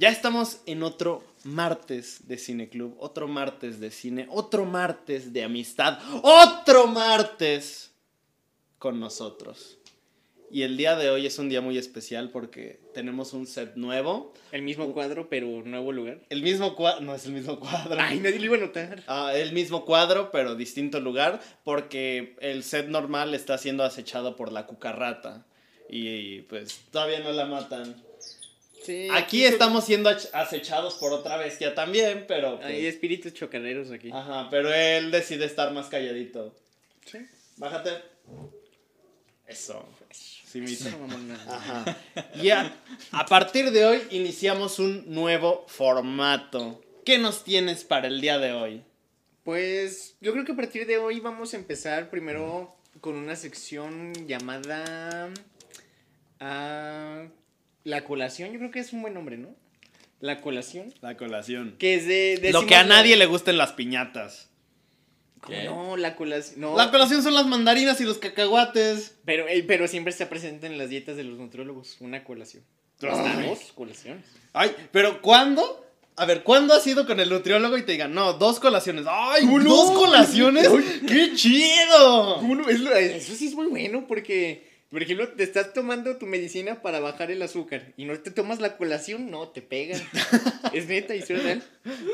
Ya estamos en otro martes de Cine Club, otro martes de cine, otro martes de amistad, otro martes con nosotros. Y el día de hoy es un día muy especial porque tenemos un set nuevo. El mismo cuadro, pero nuevo lugar. El mismo cuadro, no es el mismo cuadro. Ay, nadie lo iba a notar. Ah, el mismo cuadro, pero distinto lugar, porque el set normal está siendo acechado por la cucarrata. Y pues todavía no la matan. Sí, Aquí estamos siendo acechados por otra bestia también, pero. pues, Hay espíritus chocaderos aquí. Ajá, pero él decide estar más calladito. Sí. Bájate. Eso. Sí. Eso, mamona. Ajá. Y a, a partir de hoy iniciamos un nuevo formato. ¿Qué nos tienes para el día de hoy? Pues yo creo que a partir de hoy vamos a empezar primero con una sección llamada ah, La colación. Yo creo que es un buen nombre, ¿no? La colación. La colación. Que es de... Lo que a nadie le gusten las piñatas. ¿Cómo ¿Qué? No, la colación. No, La colación son las mandarinas y los cacahuates. pero, eh, pero siempre está presente en las dietas de los nutriólogos. Una colación. Hasta dos colaciones. Ay, pero ¿cuándo? A ver, ¿cuándo has ido con el nutriólogo y te digan, no, dos colaciones? ¡Ay, ¿Cómo no? dos colaciones! ¡Qué chido! Eso sí es muy bueno porque, por ejemplo, te estás tomando tu medicina para bajar el azúcar y no te tomas la colación, no, te pegan. es neta, historia real.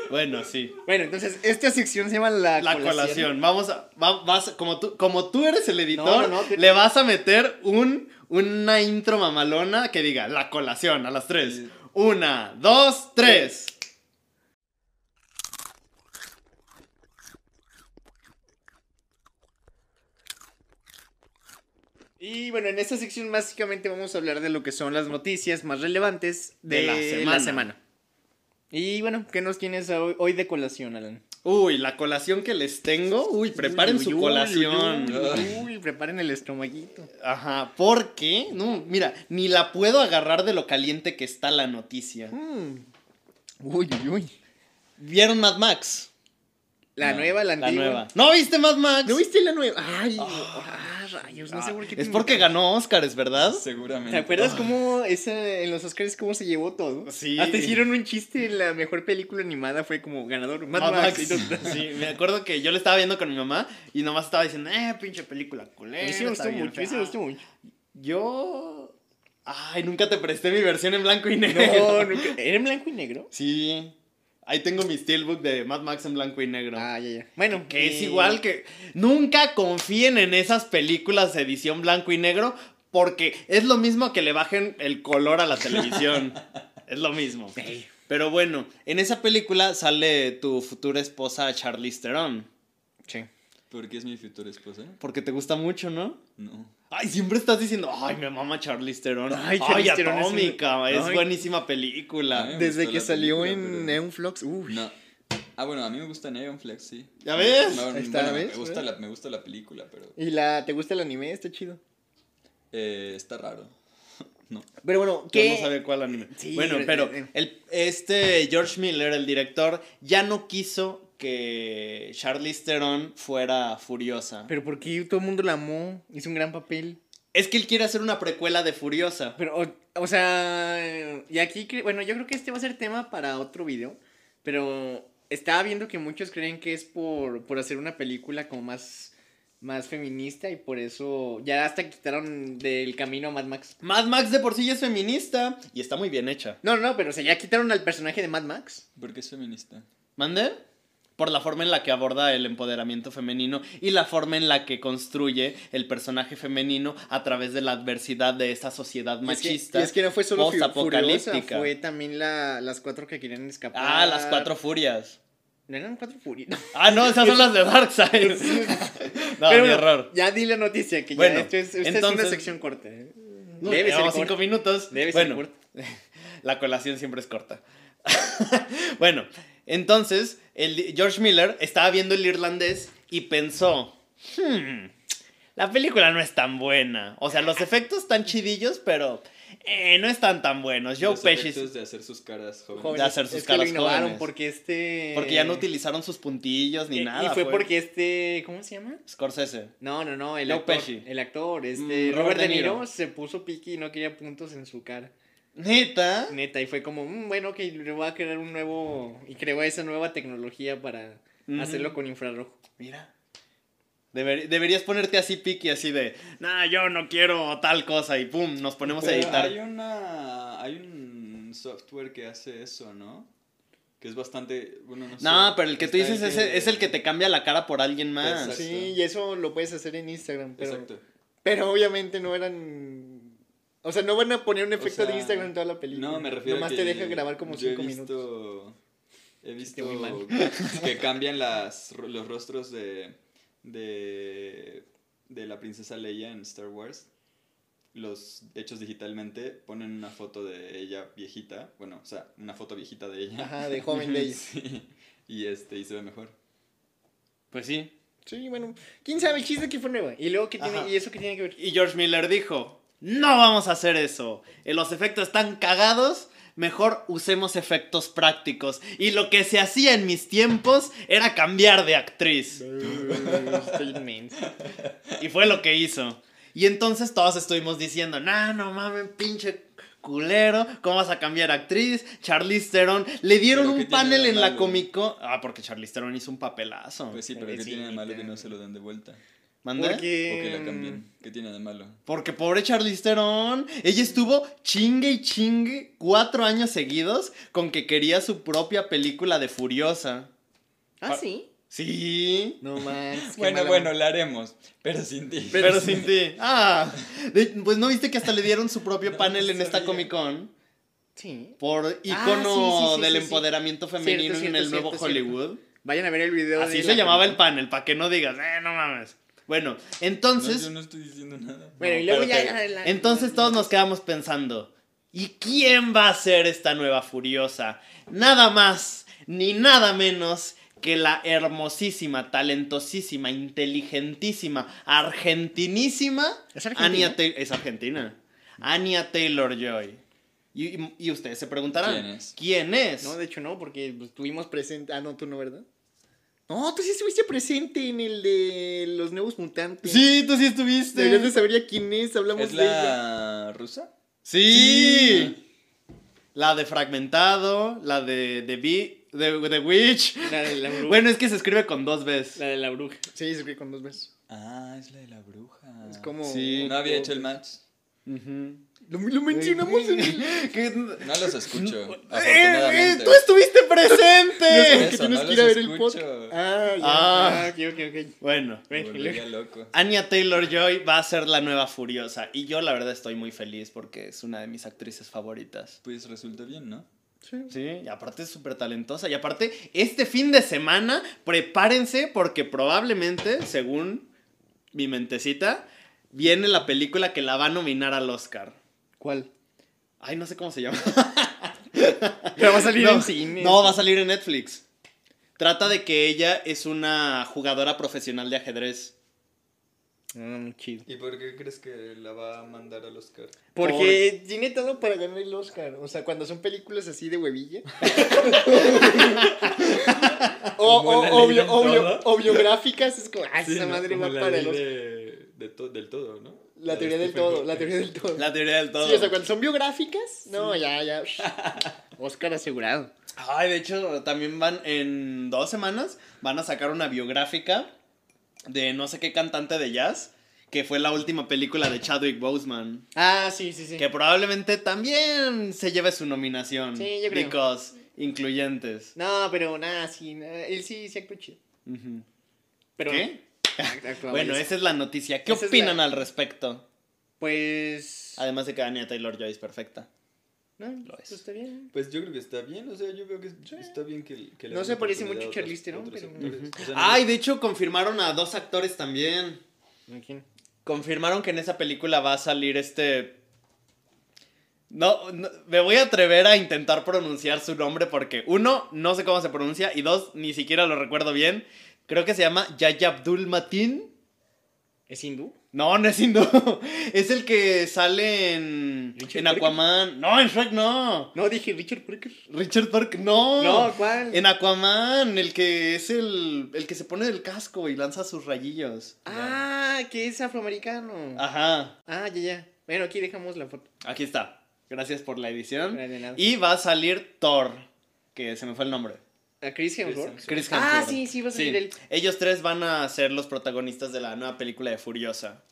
Bueno, sí. Bueno, entonces, esta sección se llama la, La colación. Vamos a. va- vas, como, tú, como tú eres el editor, No, no, no, te- le vas a meter un, una intro mamalona que diga la colación a las tres. Una, dos, tres. Y bueno, en esta sección básicamente vamos a hablar de lo que son las noticias más relevantes de, De la la, semana. semana. Y bueno, ¿qué nos tienes hoy, hoy de colación, Alan? Uy, la colación que les tengo. Uy, preparen Uy, su uy, colación. Uy, uy, preparen el estomaguito. Ajá, porque, no, mira, ni la puedo agarrar de lo caliente que está la noticia. Mm. Uy, uy, uy. ¿Vieron Mad Max? La No, nueva, la La antigua. nueva. ¿No viste Mad Max? ¿No viste la nueva? Ay, ah, rayos, no sé Ah, por qué. te es porque ganó Oscars, ¿verdad? Seguramente. ¿Te acuerdas cómo esa, en los Oscars cómo se llevó todo? Sí. Hasta hicieron un chiste en la mejor película animada, fue como ganador. Mad, Mad Max. Max. Sí, me acuerdo que yo le estaba viendo con mi mamá y nomás estaba diciendo, eh, pinche película culera. sí me está gustó mucho, sí fea". me gustó mucho. Yo. Ay, nunca te presté mi versión en blanco y No, negro. nunca. ¿Era en blanco y negro? Sí. Ahí tengo mi steelbook de Mad Max en blanco y negro. Ah, ya, ya. Bueno, Que es y- igual que. Nunca confíen en esas películas de edición blanco y negro. Porque es lo mismo que le bajen el color a la televisión. es lo mismo. Pero bueno, en esa película sale tu futura esposa Charlize Theron. Sí. ¿Por qué es mi futura esposa? Porque te gusta mucho, ¿no? No. Ay, siempre estás diciendo, ay, me mama Charlize Theron. Ay, Ay, Atómica, es, Ay. buenísima película. Desde que salió película, en pero- Neon Flux, uy. No. Ah, bueno, a mí me gusta Neon Flex, sí. ¿Ya ves? No, Ahí está, bueno, ¿ves? Me, gusta la, me gusta la película, pero ¿Y la, te gusta el anime? Está chido. eh, está raro. no. Pero bueno, Yo ¿qué? no sabía cuál anime. Sí, bueno, eh, pero eh. el, este George Miller, el director, ya no quiso que Charlize Theron fuera furiosa. Pero ¿por qué todo el mundo la amó? Hizo un gran papel. Es que él quiere hacer una precuela de Furiosa. Pero, o, o sea, y aquí, bueno, yo creo que este va a ser tema para otro video, pero estaba viendo que muchos creen que es por, por hacer una película como más, más feminista y por eso ya hasta quitaron del camino a Mad Max. Mad Max de por sí ya es feminista y está muy bien hecha. No, no, pero o sea, ya quitaron al personaje de Mad Max. ¿Por qué es feminista? ¿Mande? Por la forma en la que aborda el empoderamiento femenino y la forma en la que construye el personaje femenino a través de la adversidad de esta sociedad machista. Y es que, y es que no fue solo postapocalíptica. fue también la, las cuatro que querían escapar. Ah, las cuatro furias. No eran cuatro furias. Ah, no, esas son las de Darkseid. no, Pero mi error. Ya di la noticia, que Bueno, ya esto es, esta es una entonces- sección corta. ¿eh? No, Debe ser cinco minutos. Debe ser bueno, corta. la colación siempre es corta. bueno, entonces, el, George Miller estaba viendo el irlandés y pensó, "Hmm, la película no es tan buena. O sea, los efectos están chidillos, pero eh, no están tan buenos. Joe Los Pesci... efectos de hacer sus caras jóvenes. Jóvenes, de hacer sus es que lo caras innovaron jóvenes. porque este... Porque ya no utilizaron sus puntillos ni Eh, nada. Y fue, porque este... ¿Cómo se llama? Scorsese. No, no, no, el Joe actor. Pesci. El actor, este... Mm, Robert, Robert De. Niro se puso piqui y no quería puntos en su cara. Neta. Neta, y fue como, "Mm, bueno, que le voy a crear un nuevo. Y creó esa nueva tecnología para hacerlo con infrarrojo. Mira. Deber- deberías ponerte así piqui, así de, nah, yo no quiero tal cosa y pum, nos ponemos a editar. Hay una. Hay un software que hace eso, ¿no? Que es bastante. Bueno, no sé. No, pero el que tú dices es, es el que te cambia la cara por alguien más. Exacto. Sí, y eso lo puedes hacer en Instagram, pero. Exacto. Pero obviamente no eran. O sea, no van a poner un O efecto sea, de Instagram en toda la película. No, me refiero Nomás a que te deja grabar como yo he 5 visto- minutos. He visto muy mal. que cambian las, los rostros de, de, de la princesa Leia en Star Wars. Los hechos digitalmente ponen una foto de ella viejita. Bueno, o sea, una foto viejita de ella. Ajá, de joven ella. Sí, y, este, y se ve mejor. Pues sí. Sí, bueno. ¿Quién sabe? El chiste que fue nueva. Y luego, ¿qué tiene, Ajá. ¿y eso qué tiene que ver? Y George Miller dijo, no vamos a hacer eso. Eh, Los efectos están cagados. Mejor usemos efectos prácticos. Y lo que se hacía en mis tiempos era cambiar de actriz. Y fue lo que hizo. Y entonces todos estuvimos diciendo, no, no mames, pinche culero, ¿cómo vas a cambiar actriz? Charlize Theron, le dieron ¿Pero qué un panel en la? Comic Con. Ah, porque Charlize Theron hizo un papelazo. Pues sí, pero ¿qué tiene de malo que no se lo den de vuelta? ¿Mandé? O Porque. que la cambien. ¿Qué tiene de malo? Porque pobre Charlize Theron, ella estuvo chingue y chingue cuatro años seguidos con que quería su propia película de Furiosa. Ah, sí. Sí. No más. Bueno, bueno, la haremos, pero sin ti. Pero, sin ti. Ah, de- pues no viste que hasta le dieron su propio No panel en esta. Comic Con. Sí. Por Ah, icono sí, sí, sí, del sí, sí. empoderamiento femenino Cierto, en el nuevo cierto, cierto. Hollywood. Vayan a ver el video. Así de se la llamaba el panel, para que no digas, eh, no mames. Bueno, No, entonces, yo no estoy diciendo nada. Bueno, y luego ya. que- la- entonces todos nos quedamos pensando, ¿y quién va a ser esta nueva Furiosa? Nada más, ni nada menos que la hermosísima, talentosísima, inteligentísima, argentinísima ¿Es argentina? Anya. Es argentina. Anya Taylor Joy. Y, y- y ustedes se preguntarán, ¿Quién es? ¿Quién es? No, de hecho no, porque pues, estuvimos presente. Ah, no, tú no, ¿verdad? No, tú sí estuviste presente en el de los nuevos mutantes. Sí, tú sí estuviste. Deberías de saber ya quién es, hablamos ¿Es de ella. la rusa? Sí. La de Fragmentado, la de The, Bee- de, The Witch. La de la bruja. Bueno, es que se escribe con dos Bs. La de la bruja. Sí, se escribe con dos veces. Ah, es la de la bruja. Es como. Sí. No había hecho el match. Ujú. Lo, lo mencionamos en el. Que- No los escucho, Eh, eh. ¡Tú estuviste No es presente! que tienes no que ir a ver el podcast. Ah, ya. Ah. Ah, ok, ok, ok. bueno, loco. Anya Taylor Joy va a ser la nueva Furiosa. Y yo, la verdad, estoy muy feliz porque es una de mis actrices favoritas. Pues resulta bien, ¿no? Sí. Sí, y aparte es súper talentosa. Y aparte, este fin de semana, prepárense porque probablemente, según mi mentecita, viene la película que la va a nominar al Oscar. ¿Cuál? Ay, no sé cómo se llama. Pero va a salir no, en cine. No, va a salir en Netflix. Trata de que ella es una jugadora profesional de ajedrez. Mm, chido. ¿Y por qué crees que la va a mandar al Oscar? Porque tiene todo para ganar el Oscar. O sea, cuando son películas así de huevilla. o, o, obvio, obvio, todo. o biográficas, es como, ah, Sí, esa ¿no? madre va para el Oscar. de, de to- del todo, ¿no? La teoría del todo, la teoría del todo. La teoría del todo. Sí, o sea, cuando son biográficas, no, ya, ya. Oscar asegurado. Ay, de hecho, también van en dos semanas, van a sacar una biográfica de no sé qué cantante de jazz, que fue la última película de Chadwick Boseman. Ah, sí, sí, sí. Que probablemente también se lleve su nominación. Sí, yo creo. Because incluyentes. No, pero nada, sí, nada, él sí, sí actuó chido. Ujú. Pero ¿Qué? Bueno, esa es la noticia. ¿Qué Esa opinan la- al respecto? Pues... Además de que Anya Taylor Joy es perfecta. No, Lo pues es. está bien. Pues yo creo que está bien, o sea, yo veo que está bien que, que le No se parece mucho a Charlize Theron. O sea, no- Ay, de hecho confirmaron a dos actores también. ¿A quién? Confirmaron que en esa película va a salir este. No, no, me voy a atrever a intentar pronunciar su nombre porque, uno, no sé cómo se pronuncia y dos, ni siquiera lo recuerdo bien. Creo que se llama Yaya Abdul Matin. ¿Es hindú? No, no es hindú. Es el que sale en, en Parker. Aquaman. No, en Shrek no. No, dije Richard Parker. Richard Park, no. No, ¿cuál? En Aquaman, el que es el, el que se pone el casco y lanza sus rayillos. Ah, que es afroamericano. Ajá, Ah, ya, ya. Bueno, aquí dejamos la foto. aquí está. Gracias por la edición. Nada. Y va a salir Thor, que se me fue el nombre. ¿A Chris Hemsworth? Chris Ah, sí, sí, va a salir él. Ellos tres van a ser los protagonistas de la nueva película de Furiosa.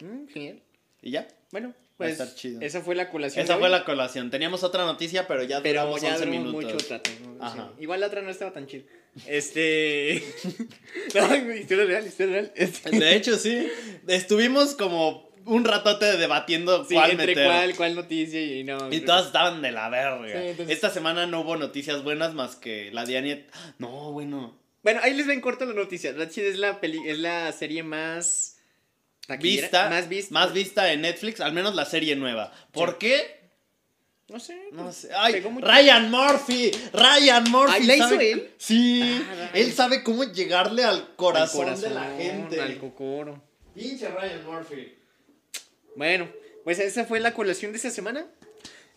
Mm, genial. ¿Y ya? Bueno, Va a pues estar chido. esa fue la colación. Esa fue hoy, la colación. Teníamos otra noticia, pero ya Pero duramos ya 11 duramos minutos. mucho trato. ¿no? Ajá. Sí. Igual la otra no estaba tan chida. Este. no, historia real, historia real. Este... De hecho, sí. Estuvimos como un ratote debatiendo Sí, cuál entre meter. cuál, cuál noticia y no. Y todas estaban de la verga. Sí, entonces- Esta semana no hubo noticias buenas más que la de Aniet. No, bueno. Bueno, ahí les ven corto la noticia. Ratchet es la peli es la serie más Vista. más vista. Más vista en Netflix, al menos la serie nueva. ¿Por qué? No sé. No pues, sé. Ay. Ryan Murphy. Ryan Murphy. Ay, ¿la hizo él? Sí. Ah, él sabe cómo llegarle al Al corazón, de la gente. Al cocoro. Pinche Ryan Murphy. Bueno, pues esa fue la colación de esta semana.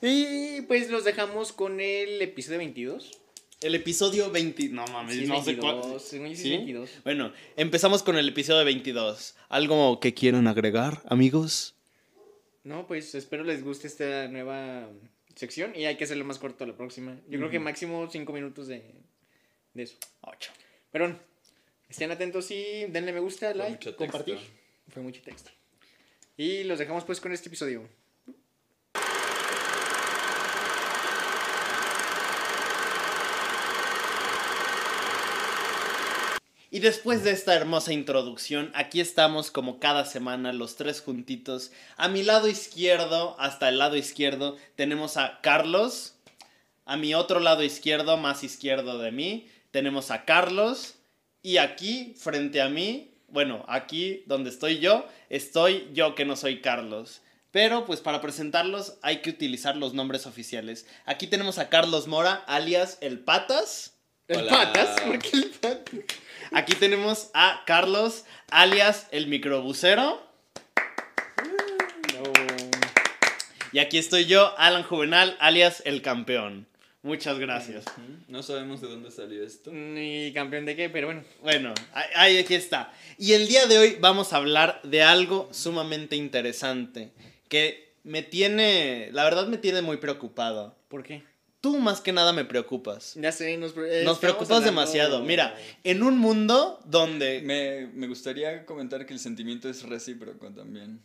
Y pues los dejamos con el episodio 22. El episodio 20. No mames, Sí, no sé 22, cuál. sí es ¿Sí? 22. Bueno, empezamos con el episodio 22. ¿Algo que quieran agregar, amigos? No, pues espero les guste esta nueva sección y hay que hacerlo más corto la próxima. Yo creo que máximo 5 minutos de, de eso. 8. Pero bueno, estén atentos y denle me gusta, like, compartir. Fue mucho texto. Y los dejamos pues con este episodio. Y después de esta hermosa introducción, aquí estamos como cada semana los tres juntitos. A mi lado izquierdo, hasta el lado izquierdo, tenemos a Carlos. A mi otro lado izquierdo, más izquierdo de mí, tenemos a Carlos. Y aquí, frente a mí, bueno, aquí donde estoy yo, estoy yo que no soy Carlos. Pero pues para presentarlos hay que utilizar los nombres oficiales. Aquí tenemos a Carlos Mora, alias El Patas. ¿El Hola. patas? ¿Por qué el patas? Aquí tenemos a Carlos, alias el microbusero. No. Y aquí estoy yo, Alan Juvenal, alias el campeón. Muchas gracias. No sabemos de dónde salió esto. Ni campeón de qué, pero bueno. Bueno, ahí- aquí está. Y el día de hoy vamos a hablar de algo sumamente interesante que me tiene, la verdad me tiene muy preocupado. ¿Por qué? Tú más que nada me preocupas. Ya sé, nos, Nos preocupas hablando- demasiado. Mira, en un mundo donde Me, me gustaría comentar que el sentimiento es recíproco también.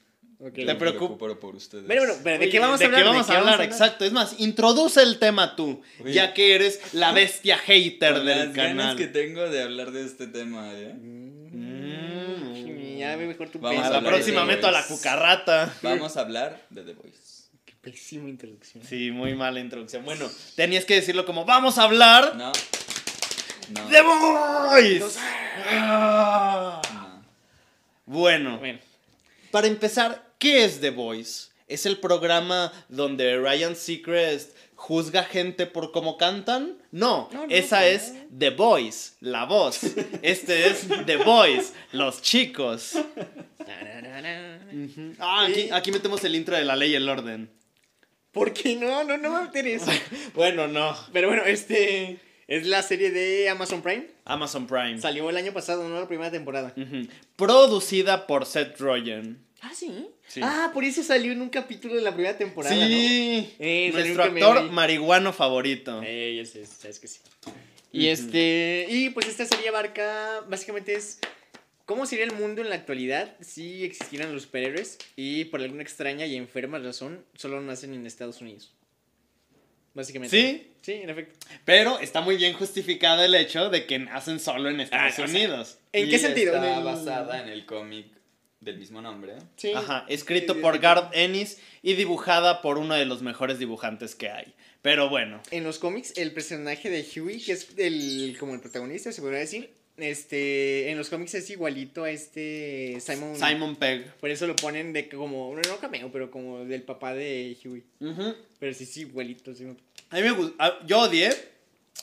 Ok. Te preocupo por ustedes. Bueno, bueno, pero ¿de Oye, qué vamos a hablar? ¿De qué vamos a hablar? Exacto. Es más, introduce el tema tú, Oye. ya que eres la bestia hater Con del las ganas canal. que tengo de hablar de este tema, ¿eh? Mm, Ya ve mejor tu Vamos A la hablar de próxima The meto a la Voice. cucarrata. Vamos a hablar de The Voice. Qué pésima introducción. Sí, muy mala introducción. Bueno, tenías que decirlo como, vamos a hablar No. No. de Boys. Ah. no. Bueno, Bueno, para empezar, ¿qué es The Voice? ¿Es el programa donde Ryan Seacrest juzga gente por cómo cantan? No, No, no, esa no. es The Voice, la voz. Este es The Voice, los chicos. Ah, aquí, aquí metemos el intro de la ley y el orden. ¿Por qué no? No, no me interesa. Bueno, no. Pero bueno, este es la serie de Amazon Prime. Amazon Prime. Salió el año pasado, ¿no? La primera temporada. Producida por Seth Rogen. Ah, ¿sí? Sí. Ah, por eso salió en un capítulo de la primera temporada, sí, Eh, nuestro actor marihuano favorito. Eh, ya sé, sabes que sí. Y este, y pues esta serie abarca, básicamente es cómo sería el mundo en la actualidad si existieran los superhéroes y por alguna extraña y enferma razón solo nacen en Estados Unidos. Básicamente. ¿Sí? Sí, en efecto. Pero está muy bien justificado el hecho de que nacen solo en Estados Ah, o sea, Unidos. ¿En Y qué sentido? Está basada en el cómic del mismo nombre. Sí. Ajá, escrito Sí, por. Garth Ennis y dibujada por uno de los mejores dibujantes que hay. Pero bueno, En los cómics, el personaje de Huey, que es el, como el protagonista, se podría decir, este, en los cómics es igualito a este Simon. Simon Pegg. Por eso lo ponen de como, no, no cameo, pero como del papá de Huey. Ujú. Pero sí, sí, igualito. Sí. A mí me gu- a- Yo odié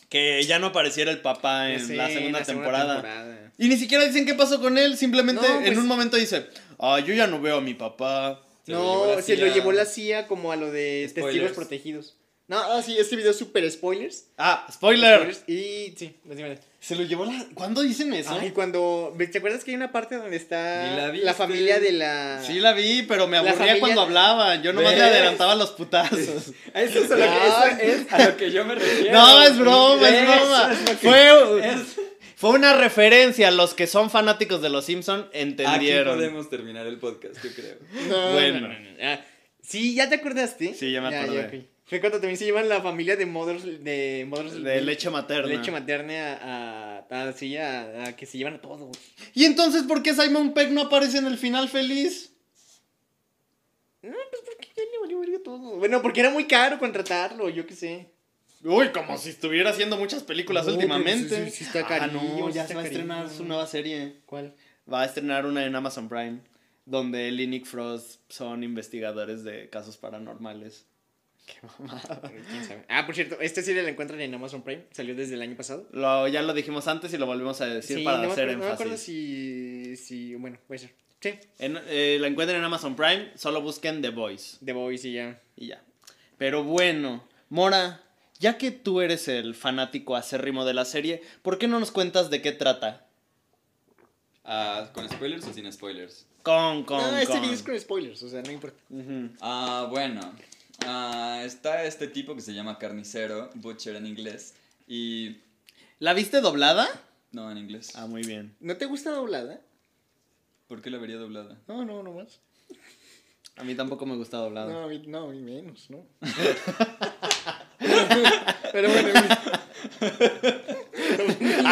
que ya no apareciera el papá en sé, la segunda en la temporada. temporada. Y ni siquiera dicen qué pasó con él. Simplemente No, en pues- un momento dice: Ah, yo ya no veo a mi papá. Se no, se lo llevó la CIA como a lo de Spoilers. testigos protegidos. No, ah, sí, este video es super spoilers. Ah, spoiler. Spoilers, Y sí. Se lo llevó la. ¿Cuándo dicen eso? Ay, cuando. ¿Te acuerdas que hay una parte donde está la familia de la. Sí la vi, pero me aburría familia- cuando hablaba. Yo nomás le ¿Ves? adelantaba los putazos. Eso es, a lo que, eso es a lo que yo me refiero. No, es broma, es broma. es Fue, es- fue una referencia. Los que son fanáticos de los Simpson Aquí entendieron. podemos terminar el podcast, yo creo. No, Bueno. no, no, no. Ah, sí, ¿ya te acordaste? Sí, ya me acordé. Cuando también se llevan la familia de Mothers. De, Mothers De leche materna. leche materna a. a, a- sí, a- a que se llevan a todos. ¿Y entonces por qué Simon Peck no aparece en el final feliz? No, pues porque ya le valió verga todo. Bueno, porque era muy caro contratarlo, yo qué sé. Uy, como si estuviera haciendo muchas películas No, últimamente. pero sí, sí está ah, no, sí ya se va a estrenar su nueva serie. ¿Cuál? Va a estrenar una en Amazon Prime, donde él y Nick Frost son investigadores de casos paranormales. Qué mamada. ¿Quién sabe? Ah, por cierto, esta serie la encuentran en Amazon Prime. Salió desde el año pasado. Lo, ya lo dijimos antes y lo volvemos a decir Sí, para no hacer acuerdo- No me énfasis. acuerdo si, si. Bueno, puede ser. Sí, En- eh, la encuentran en Amazon Prime, solo busquen The Voice The Boys y ya. y ya. Pero bueno, Mora, ya que tú eres el fanático acérrimo de la serie, ¿por qué no nos cuentas de qué trata? Ah, ¿Con spoilers o sin spoilers? Con, con, no, este con. video es con spoilers, o sea, no importa. Ah, bueno. Ah, está este tipo que se llama Carnicero, Butcher en inglés. Y. ¿La viste doblada? No, en inglés. Ah, muy bien. ¿No te gusta doblada? ¿Por qué la vería doblada? No, no, no más. A mí tampoco me gusta doblada. No, a mí, no, a mí menos, ¿no? Pero bueno,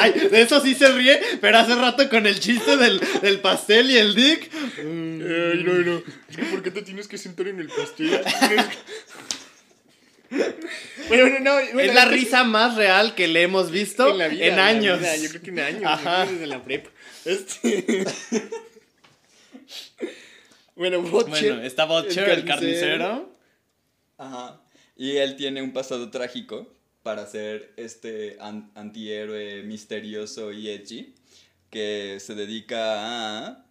Ay, de eso sí se ríe, pero hace rato con el chiste del, del pastel y el dick. Ay, no, no. Es que ¿por qué te tienes que sentar en el pastel? bueno, no. bueno, es la este- risa más real que le hemos visto en, en la vida. en la años. vida, yo creo que en años. Ajá. Desde la prepa. Este. bueno, Butcher. Bueno, está Butcher, el carnicero. Ajá. Y él tiene un pasado trágico para ser este an- antihéroe misterioso y edgy que se dedica a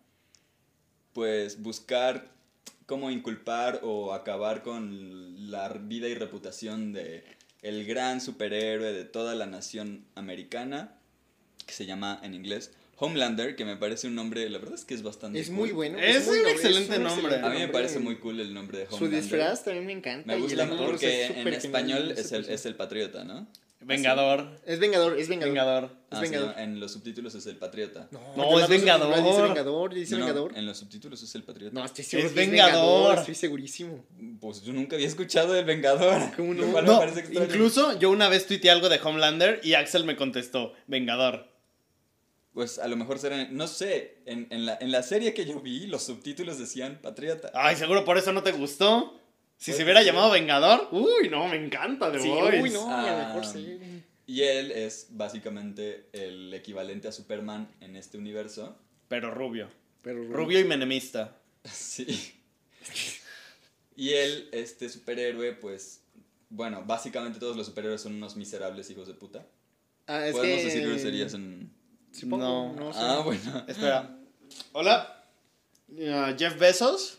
pues buscar cómo inculpar o acabar con la vida y reputación de el gran superhéroe de toda la nación americana que se llama en inglés Homelander, que me parece un nombre, la verdad es que es bastante Es cool. muy bueno. Es muy un noble, excelente un nombre. excelente A mí me parece nombre. muy cool el nombre de Su Homelander. disfraz también me encanta. Me gusta porque es en español es el, es el patriota, ¿no? Vengador. Es Vengador, es Vengador. Vengador. Es Ah, sí, Vengador. no, en los subtítulos es el patriota. No, es Vengador. Dice Vengador, dice No, no, Vengador. en los subtítulos es el patriota. No, estoy seguro Es que Vengador. Estoy segurísimo. Pues yo nunca había escuchado del Vengador. ¿Cómo no? Me parece incluso yo una vez tuiteé algo de Homelander y Axel me contestó, Vengador. Pues a lo mejor será. No sé, en, en la, en la serie que yo vi, los subtítulos decían patriota. Ay, seguro por eso no te gustó. Si se hubiera llamado Vengador, uy, no, me encanta The Sí, Voice. uy, no, a lo Ah. mejor sí. Y él es básicamente el equivalente a Superman en este universo. Pero rubio. Pero Rubio y menemista. Sí. Y él, este superhéroe, pues. Bueno, básicamente todos los superhéroes son unos miserables hijos de puta. Ah, es Podemos que... decir groserías en. Supongo, No. no, sé. Ah, bueno. Espera. Hola. Ah, Jeff Bezos.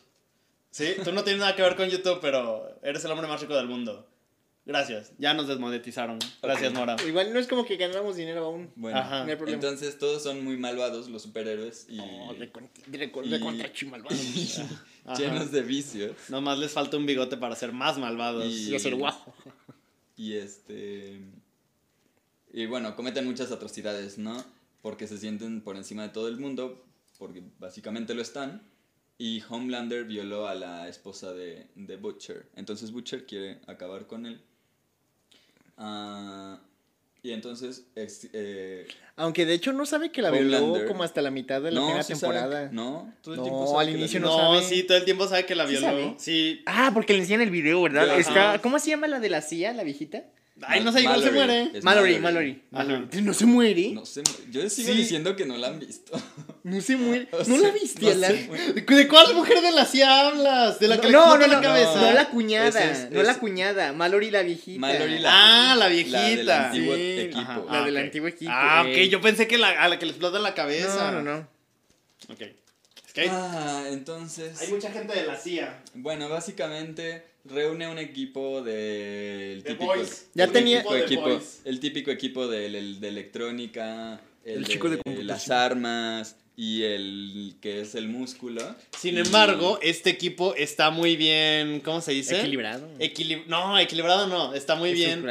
Sí, tú no tienes nada que ver con YouTube, pero eres el hombre más rico del mundo. Gracias. Ya nos desmonetizaron. Gracias, Ok. Nora. Igual no es como que ganamos dinero aún. Bueno, Ajá. No hay problema. entonces todos son muy malvados los superhéroes y No, de y-. Ajá. llenos de vicios. Nomás les falta un bigote para ser más malvados. Y- Y hacer guajo. Y este. Y bueno, cometen muchas atrocidades, ¿no? Porque se sienten por encima de todo el mundo, porque básicamente lo están. Y Homelander violó a la esposa de, de Butcher. Entonces Butcher quiere acabar con él. Ah, y entonces. ex- eh, Aunque de hecho no sabe que la violó como hasta la mitad de la no, primera sí sabe- temporada. no, todo el No, tiempo sabe al inicio no No, sabe. sí, todo el tiempo sabe que la ¿Sí violó. Sí. Ah, porque le enseñan el video, ¿verdad? Está, ¿Cómo se llama la de la CIA, la viejita? Ay, no sé, igual se muere. Mallory, Mallory. Mallory. ¿No se muere? No sé, yo sigo Sí. diciendo que no la han visto. No se muere. O ¿No sea, la viste, no se muere. ¿De cuál mujer de la CIA hablas? ¿De la que le No, explota no, la no, cabeza? no la cuñada, es- no la cuñada, Mallory la viejita. Mallory la, Ah, la La del viejita. antiguo Sí, equipo. Ajá. La Ah, del antiguo equipo. Ah, ok, yo pensé que la, a la que le explota la cabeza. No, no, no. Ok. Es que hay, Ah, entonces. hay mucha gente de la CIA. Bueno, básicamente reúne un equipo del The típico, Boys. Ya el tenía- típico equipo, el típico equipo del- el de electrónica, el, El de, chico de las armas y el que es el músculo. Sin Y- embargo, este equipo está muy bien, ¿cómo se dice? Equilibrado. Equili- no, equilibrado no, está muy bien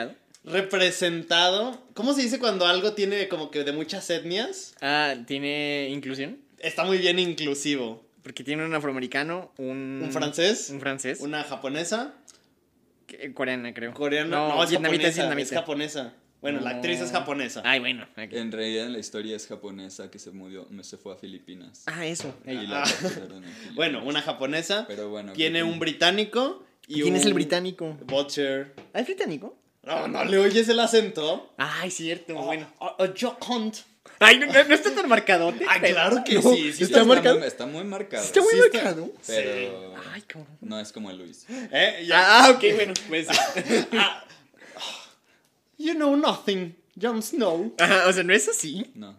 representado. ¿Cómo se dice cuando algo tiene como que de muchas etnias? Ah, tiene inclusión. Está muy bien inclusivo. Porque tiene un afroamericano, un... Un francés, Un francés. una japonesa, que- Coreana, creo. coreana, no, No, es vietnamita, japonesa, es vietnamita. es japonesa. Bueno, la actriz es japonesa. Ay, bueno. En realidad la historia es japonesa que se murió, se fue a Filipinas. Ah, eso. Y Ey. la Ah. Filipinas. Bueno, una japonesa, Pero bueno. tiene un británico y ¿Quién es el británico? Butcher. ¿Ah, es británico? No, no le oyes el acento. Ay, cierto, bueno. Oh, oh, Jock Hunt. Ay, no, no, está tan marcadote. Ah, claro que No, sí, sí está Está marcado. muy, está muy marcado. Está muy Sí está- marcado. Pero Ay, cabrón. no es como Luis. ¿Eh? Ya. Ah, ok, bueno, pues. Ah. You know nothing, Jon Snow. Ajá, o sea, no es así. No.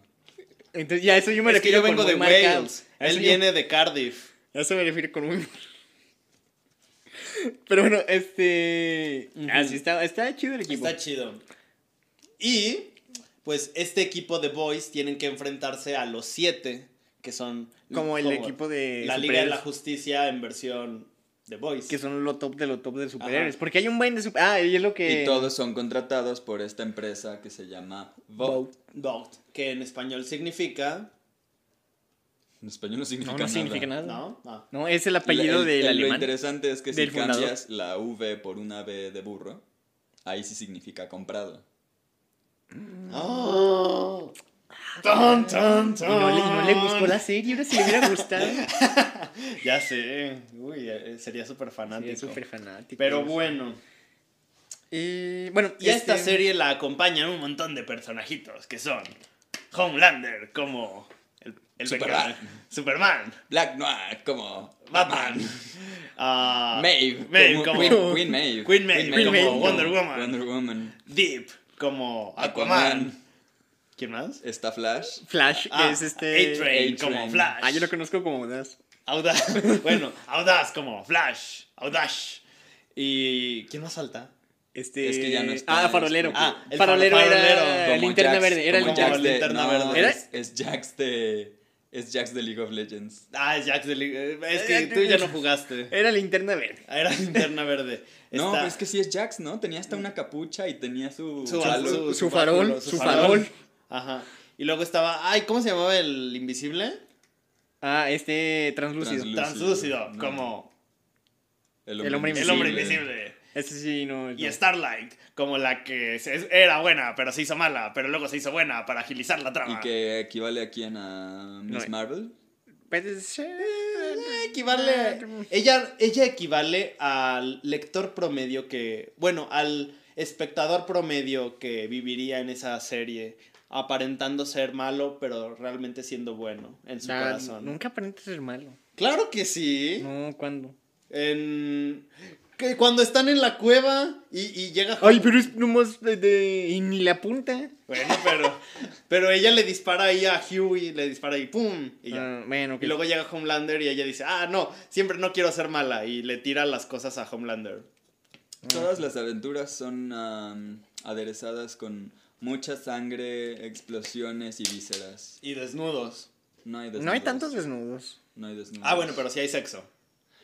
Entonces, ya eso yo me es que refiero yo vengo de marcado. Wales. Él yo- viene de Cardiff. A eso me refiero con muy. Pero bueno, este. Ujú. Ah, sí, está, está chido el equipo. Está chido. Y, pues, este equipo de Boys tienen que enfrentarse a los siete, que son... Como el equipo de La Liga de la. Justicia en versión de Boys. Que son lo top de lo top de superhéroes. Ajá. Porque hay un buen de super... Ah, y es lo que. Y todos son contratados por esta empresa que se llama Vogue. Vogt, que en español significa... En español no significa No, no nada. significa nada. ¿No? Ah. No, es el apellido El- del el- Lo alemán. interesante es que si del fundador. cambias la V por una B de burro, ahí sí significa comprado. Oh. Tan, tan, Y no, le, no le gustó la serie, ahora si le hubiera gustado. Ya sé. Uy, eh, sería súper Sí, fanático. es súper fanático. Pero bueno. Y bueno, Y a esta este- serie la acompañan un montón de personajitos que son Homelander como el, el Superman. Superman, Black Noir como Batman, ah, Maeve, Maeve como, como- Queen, Queen Maeve. Queen Maeve como como Wonder Woman. Wonder Woman. Deep como Aquaman. ¿Quién más? Está Flash. Flash, que Ah, es este. A-Train A-Train. como Flash. Ah, yo lo conozco como Das. Audaz. bueno, Audaz como Flash. Audaz. ¿Y quién más falta? Este. Es que ya no está, Ah, farolero. es Ah, el farolero, farolero, era linterna verde. Era el Jax de- linterna no, verde. ¿Era? Es, es Jax de. Es Jax de League of Legends. Ah, es Jax de Li- eh, Es Eh, que tú ya no jugaste. Era linterna verde. Era linterna verde. No, Está- pero es que sí es Jax, ¿no? Tenía hasta una capucha y tenía su. su, halo. su- su farol, su farol. Ajá. Y luego estaba. Ay, ¿cómo se llamaba el invisible? Ah, este translúcido. Translúcido. Translúcido. no. como El hombre el hombre invisible. Este sí, no. Y no. Starlight, como la que se- era buena, pero se hizo mala, pero luego se hizo buena para agilizar la trama. Y que equivale a quién a Miss No, Marvel. Puede ser. Eh, equivale. Ella, ella equivale al lector promedio que. Bueno, al espectador promedio que viviría en esa serie, aparentando ser malo, pero realmente siendo bueno en su Ah, corazón. Nunca aparenta ser malo. Claro que sí. No, ¿cuándo? En. Que cuando están en la cueva y, y llega. Ay, pero es nomás de, de- y ni la punta. Bueno, pero. Pero ella le dispara ahí a Huey, le dispara y ¡pum! Y ya. Ah, bueno, Y que luego llega Homelander y ella dice, ah, no, siempre no quiero ser mala. Y le tira las cosas a Homelander. Todas las aventuras son am, aderezadas con mucha sangre, explosiones y vísceras. Y desnudos. No hay desnudos. no hay tantos desnudos. No hay desnudos. Ah, bueno, pero sí hay sexo.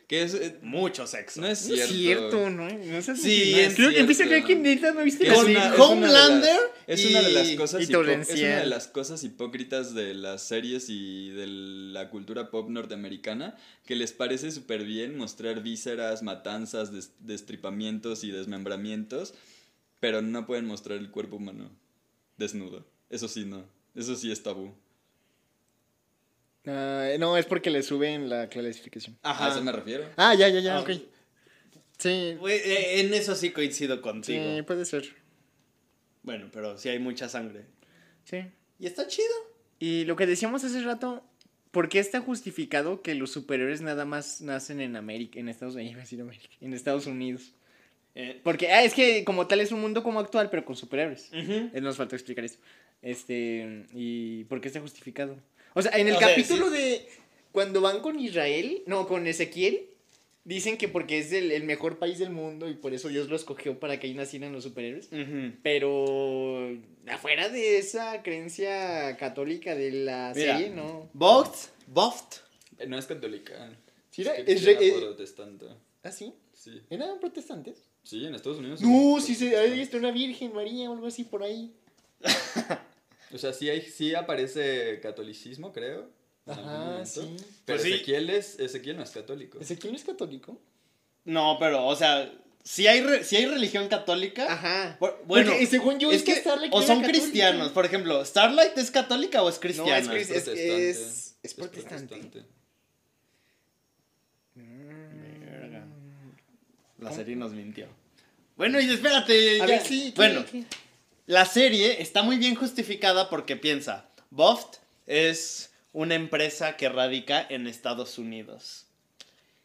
Que es, eh, Mucho sexo. no es No cierto. es cierto, ¿no? No seas Sí, es Creo que empiezo a creer que neta no viste es una- es una de las- Homelander Es una de las cosas y es una de las cosas hipócritas de las series y de la cultura pop norteamericana que les parece súper bien mostrar vísceras, matanzas, des- destripamientos y desmembramientos, pero no pueden mostrar el cuerpo humano desnudo. Eso sí no. Eso sí es tabú. Ah, no, es porque le suben la clasificación. A eso me refiero. Ah, ya, ya, ya, Ah. ok. Sí, eh, En eso sí coincido contigo. sí, puede ser. Bueno, pero sí hay mucha sangre. Sí. Y está chido. Y lo que decíamos hace rato, ¿por qué está justificado que los superiores nada más nacen en América, en Estados Unidos, iba a decir América, en Estados Unidos? Eh, Porque, ah, es que como tal es un mundo como actual, pero con superhéroes. Eh, Nos faltó explicar eso. Este, ¿y por qué está justificado? O sea, en el O sea, capítulo de cuando van con Israel, no, con Ezequiel, Dicen que porque es el, el mejor país del mundo y por eso Dios lo escogió para que ahí nacieran los superhéroes. Ujú. Pero afuera de esa creencia católica de la Mira. serie, no. Boft, Boft. Eh, No es católica. Sí, era- que es era eh, protestante. ¿Ah, sí? Sí. ¿Eran protestantes? Sí, en Estados Unidos. No, sí. sí, se ahí está una Virgen María o algo así por ahí. O sea, sí, hay, sí aparece catolicismo, creo. en algún Ajá, momento. sí. Pero Pues sí. Ezequiel, es, Ezequiel no es católico. ¿Ezequiel no es católico? No, pero, o sea, si hay, re- si hay religión católica. Ajá. por- bueno, Porque, según yo, es es que que, Starlight o son católica. cristianos. Por ejemplo, ¿Starlight es católica o es No, cristiana? es, cris- es, protestante. es, es protestante. Verga. Mm. La serie nos mintió. Bueno, y espérate. A ya- ver, sí. ¿qué- Bueno, qué? La serie está muy bien justificada porque piensa, Boft es una empresa que radica en Estados Unidos.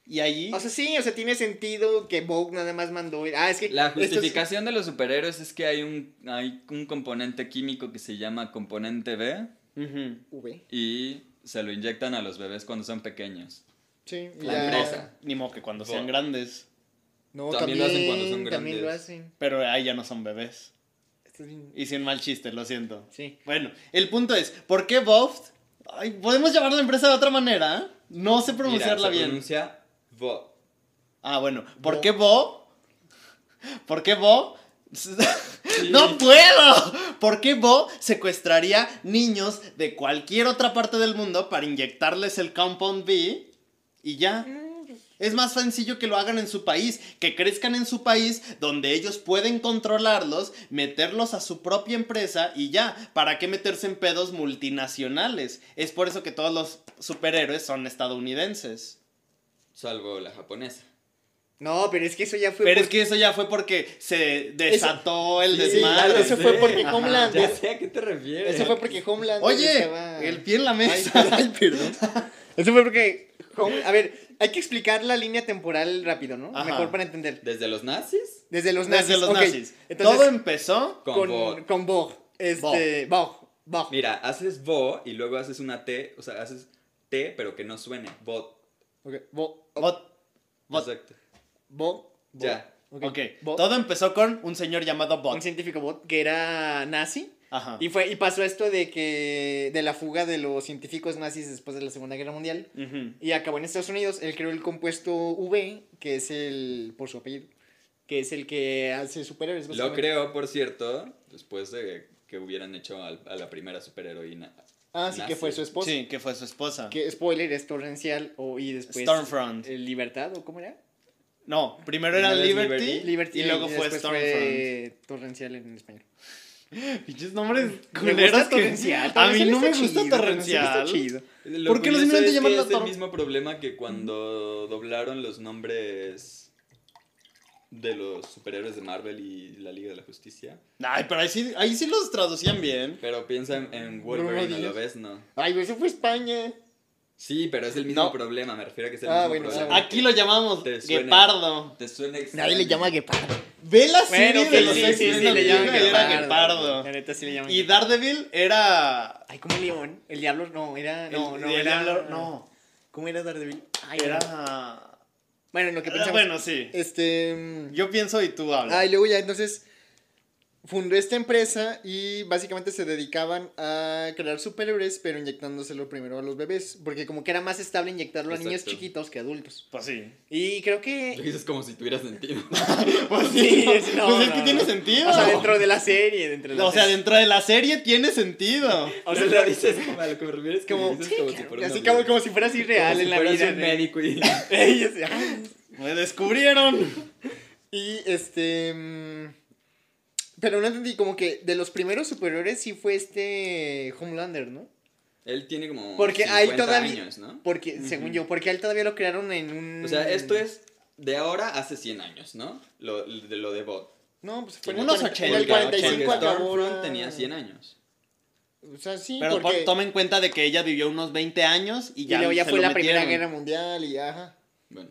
Y allí... O sea, sí, o sea, tiene sentido que Vogue nada más mandó. Ah, es que. La es- justificación de los superhéroes es que hay un, hay un componente químico que se llama componente B Ujú. V. y se lo inyectan a los bebés cuando son pequeños. Sí, La ya- empresa. Ni modo que cuando Bo- sean grandes. No, También lo hacen cuando son También lo grandes. hacen. Pero ahí ya no son bebés. Hice un mal chiste, lo siento. Sí. Bueno, el punto es, ¿por qué Boft? Ay, Podemos llamar la empresa de otra manera. ¿eh? No sé pronunciarla Mira, se bien. pronuncia Vo. Ah, bueno. ¿Por Bo. qué Bo? ¿Por qué Bo? ¡No puedo! ¿Por qué Bo secuestraría niños de cualquier otra parte del mundo para inyectarles el Compound B y ya? Es más sencillo que lo hagan en su país, que crezcan en su país donde ellos pueden controlarlos, meterlos a su propia empresa y ya. ¿Para qué meterse en pedos multinacionales? Es por eso que todos los superhéroes son estadounidenses. Salvo la japonesa. No, pero es que eso ya fue. Pero por- es que eso ya fue porque se desató el Sí, desmadre. eso fue porque Ajá. Homeland. Ya sé a qué te refieres. Eso fue porque Homeland. Oye, estaba- el pie en la mesa. perdón, ay, perdón. Eso fue porque. Home- A ver, hay que explicar la línea temporal rápido, ¿no? Ajá. Mejor para entender. ¿Desde los nazis? Desde los nazis. Desde los nazis. Entonces, Todo empezó. Con con, Vogue. con Vogue. Este. Vogue. Vogue. Mira, haces Vo y luego haces una T, o sea, haces T pero que no suene. Bot. Ok, Vogue. Bot- Bot. Exacto. Vogue. Ya. Ok. Vogue. Todo empezó con un señor llamado Un Bot. científico bot que era nazi. Ajá. Y fue y pasó esto de que de la fuga de los científicos nazis después de la Segunda Guerra Mundial y acabó en Estados Unidos. Él creó el compuesto V, que es el por su apellido, que es el que hace superhéroes. Lo creó, por cierto, después de que hubieran hecho al- a, la primera superheroína. Ah, sí, que fue su esposa. Sí, que fue su esposa. Que spoiler es torrencial o y después Stormfront. eh, Libertad o cómo era? No, primero era Liberty, Liberty. Liberty y luego fue Stormfront. fue torrencial en español. Pinches nombres culeros que- torrencial. A mí no me gusta chido, torrencial. chido. Lo ¿Por qué no curioso simplemente llamarlo es el mismo problema que cuando doblaron los nombres de los superhéroes de Marvel y la Liga de la Justicia. Ay, pero ahí sí, ahí sí los traducían bien. Pero piensa en, Wolverine, ¿no Díaz. lo ves? No. Ay, eso fue España. Sí, pero es el mismo No. problema, me refiero a que es el Ah, mismo bueno, problema. Aquí lo llamamos Guepardo. Te suena Nadie le llama Guepardo. Ve la serie Bueno, de los sí, sí, sí, le llaman era. La neta sí le llaman Y. Daredevil era... Ay, como el león. El diablo no, era. No, el- no, el era. diablo- no. ¿Cómo era Daredevil? Ay, Era... Bueno, en lo que Ah, pensamos. Bueno, sí. Este. Yo pienso y tú hablas. Ah, y luego ya entonces fundó esta empresa y básicamente se dedicaban a crear superhéroes, pero inyectándoselo primero a los bebés, porque como que era más estable inyectarlo a niños chiquitos que adultos. Pues sí. Y creo Lo que... dices como si tuviera sentido. Pues Sí, es- no, pues es no, que no. tiene sentido. O sea, dentro de la serie, dentro de la O sea, serie. dentro de la serie tiene sentido. O sea, lo dices como a lo que me refieres como, sí, como si claro, fuera así como, como si fuera así real como si en la fueras vida. un médico y Ellos, ay. Me descubrieron. Y este. Pero no entendí, como que de los primeros superhéroes sí fue este Homelander, ¿no? él tiene como Porque a él 50 todavía- años, ¿no? Porque, según yo, porque a él todavía lo crearon en un. O sea, esto es de ahora hace 100 años, ¿no? Lo de lo de Bot. No, pues fue en Unos el, cuarenta- 80, en el 45 porque acabó. Tenía 100 años. O sea, sí, Pero porque. toma en cuenta de que ella vivió unos 20 años y y ya, luego ya se fue lo la Primera metieron. Guerra Mundial y ajá. Bueno,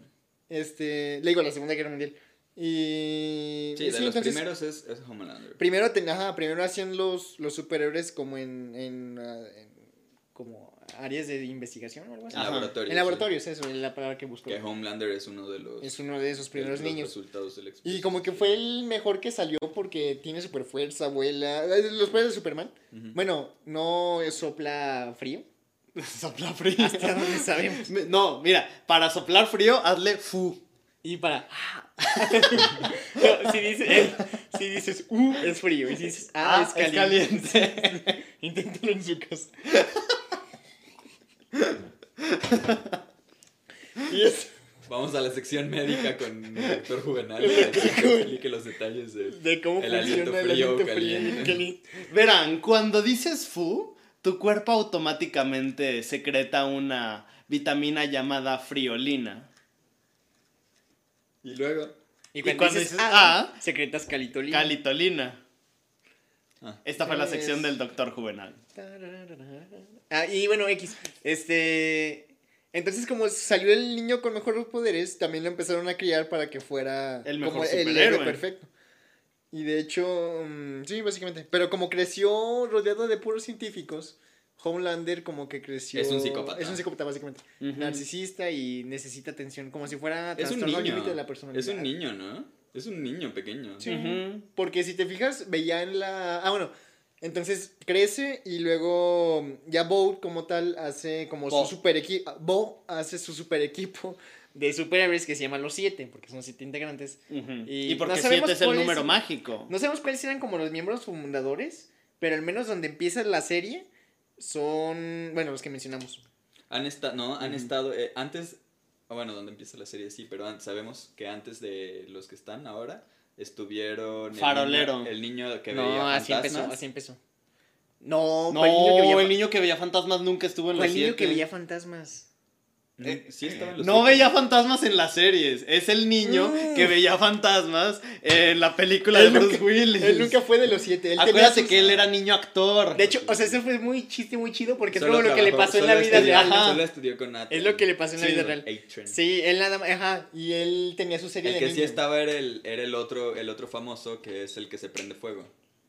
Este. Le digo, la Segunda Guerra Mundial. Y. sí, de sí, los entonces, primeros es, es Homelander. Primero, ten- ajá, primero hacían los, los superhéroes como en. en, ah, en- como áreas de investigación o algo así. En Ajá. laboratorio. En laboratorios, eso, es la palabra que busco. Que Homelander es uno de los, Es uno de esos de primeros los niños. resultados del Y como que fue el mejor que salió porque tiene super fuerza, vuela. eh, Los poderes de Superman. Bueno, no sopla frío. Soplar frío. Hasta donde sabemos. No, mira, para soplar frío, hazle fu. Y para. No, si, dices, eh, si dices uh, es frío. Y si dices ah, es caliente. caliente. Inténtalo en su casa. y es Vamos a la sección médica con el doctor Juvenal para que explique los detalles de... de cómo El aliento funciona el frío o aliento frío caliente. Verán, cuando dices fu, tu cuerpo automáticamente secreta una vitamina llamada friolina. Y luego... Y cuando, cuando dices ah, ah, secretas calitolina. Calitolina. Ah. Esta fue la Es- sección del doctor Juvenal. Ah, y bueno, X. Este. Entonces, como salió el niño con mejores poderes, también lo empezaron a criar para que fuera El mejor como el héroe perfecto. Y de hecho, mm, sí, básicamente. Pero como creció rodeado de puros científicos, Homelander como que creció. Es un psicópata. Es un psicópata, básicamente. Narcisista y necesita atención, como si fuera Es un niño. límite de la personalidad. Es un niño, ¿no? Es un niño pequeño. Sí. Porque si te fijas, veía en la. Ah, bueno. Entonces crece y luego ya Bo como tal hace como Bo. su super equipo. Bo hace su super equipo de superhéroes que se llaman los siete, porque son siete integrantes. Y Y, porque no sabemos 7 es el número mágico. No sabemos cuáles eran como los miembros fundadores, pero al menos donde empieza la serie son. Bueno, los que mencionamos. Han estado, no, han Ujú. estado, eh, antes, ah, bueno, donde empieza la serie sí, pero an- sabemos que antes de los que están ahora, estuvieron... el Farolero. niño- El niño, que no, veía así empezó, fantasmas. así empezó. No, No, el niño que veía, el niño que veía fantasmas nunca estuvo en los el niño que veía fantasmas. Eh, sí estaba en los No veía fantasmas en las series. Es el niño Mm. que veía fantasmas en la película Él de Bruce nunca- Willis. Él nunca fue de los siete. Él tenía Acuérdate sus- que él era niño actor. De hecho, o sea, ese fue muy chiste, muy chido porque es como lo que le pasó en la vida estudió- real. Ajá. Solo estudió con Nathan. Es lo que le pasó en la vida real. Sí, él nada más, ajá, y él tenía su serie El de que sí estaba era el, era el otro, el otro famoso que es el que se prende fuego.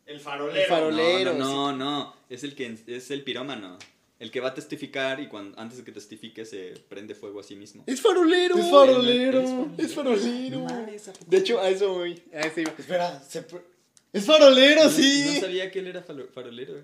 el El farolero. farol- Rolero, no, no, no, no, es el que es el pirómano. El que va a testificar y cuando, antes de que testifique se prende fuego a sí mismo. Es farolero. Es farolero. Es farolero. De hecho, a eso voy. A eso iba. Espera, se pr- es farolero, sí. No sabía que él era farolero.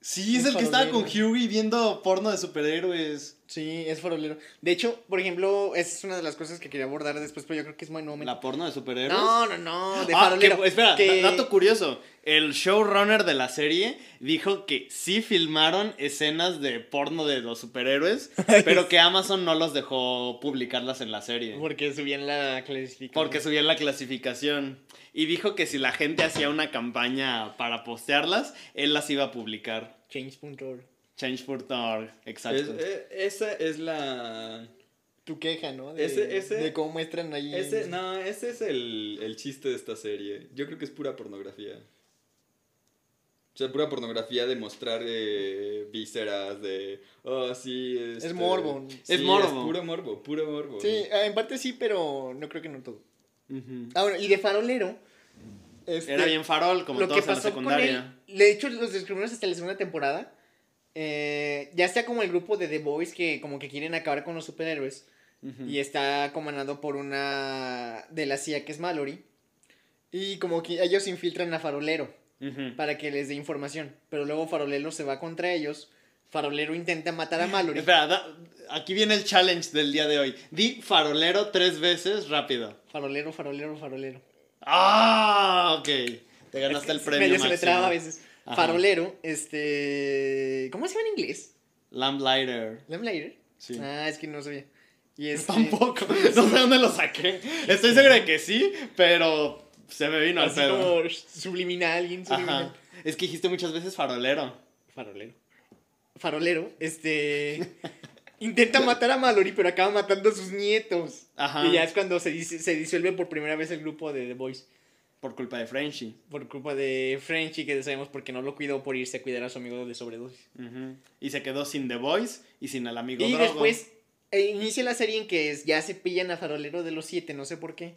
Sí, es Es el que estaba con. Hughie viendo porno de superhéroes. Sí, es farolero. De hecho, por ejemplo, esa es una de las cosas que quería abordar después, pero yo creo que es muy no. ¿La porno de superhéroes? No, no, no, de Ah, farolero. que- espera, que- dato curioso. El showrunner de la serie dijo que sí filmaron escenas de porno de los superhéroes, pero que Amazon no los dejó publicarlas en la serie. Porque subían la clasificación. Porque subían la clasificación. Y dijo que si la gente hacía una campaña para postearlas, él las iba a publicar. Change.org. Change.org, Es- exacto. eh, esa es la... Tu queja, ¿no? De, Ese- ese- de cómo muestran ahí. Ese, no, ese es el, el chiste de esta serie. Yo creo que es pura pornografía. O sea, pura pornografía de mostrar eh, vísceras, de... Oh, sí, este, morbo. sí, Es morbo. puro morbo, puro morbo. Sí, en parte sí, pero no creo que no todo. Ujú. Ah, bueno, y de farolero. este, Era bien farol, como lo todos que en la con secundaria. él. De hecho, los descubrimos hasta la segunda temporada. Eh, ya está como el grupo de The Boys que como que quieren acabar con los superhéroes. Y está comandado por una de la CIA que es Mallory. Y como que ellos infiltran a Farolero para que les dé información. Pero luego Farolero se va contra ellos. Farolero intenta matar a Mallory. Espera, da- aquí viene el challenge del día de hoy. Di farolero tres veces rápido. Farolero, farolero, farolero. ¡Ah! Ok. Te ganaste el premio. Medio se le traba a veces. Ajá. Farolero, este. ¿Cómo se llama en inglés? Lamplighter. ¿Lamplighter? Sí. Ah, es que no sabía. Y este... Tampoco. No sé dónde lo saqué. Estoy seguro de que sí, pero se me vino al Así pedo. como subliminal, bien subliminal. Ajá. Es que dijiste muchas veces farolero. Farolero. Farolero, este. intenta matar a Mallory, pero acaba matando a sus nietos. Ajá. Y ya es cuando se, se disuelve por primera vez el grupo de The Boys. Por culpa de Frenchy. Por culpa de Frenchy, que sabemos porque no lo cuidó por irse a cuidar a su amigo de sobredosis. Ujú. Y se quedó sin The Voice y sin el amigo Y Drogo. después eh, inicia la serie en que es- ya se pillan a Farolero de los siete, no sé por qué.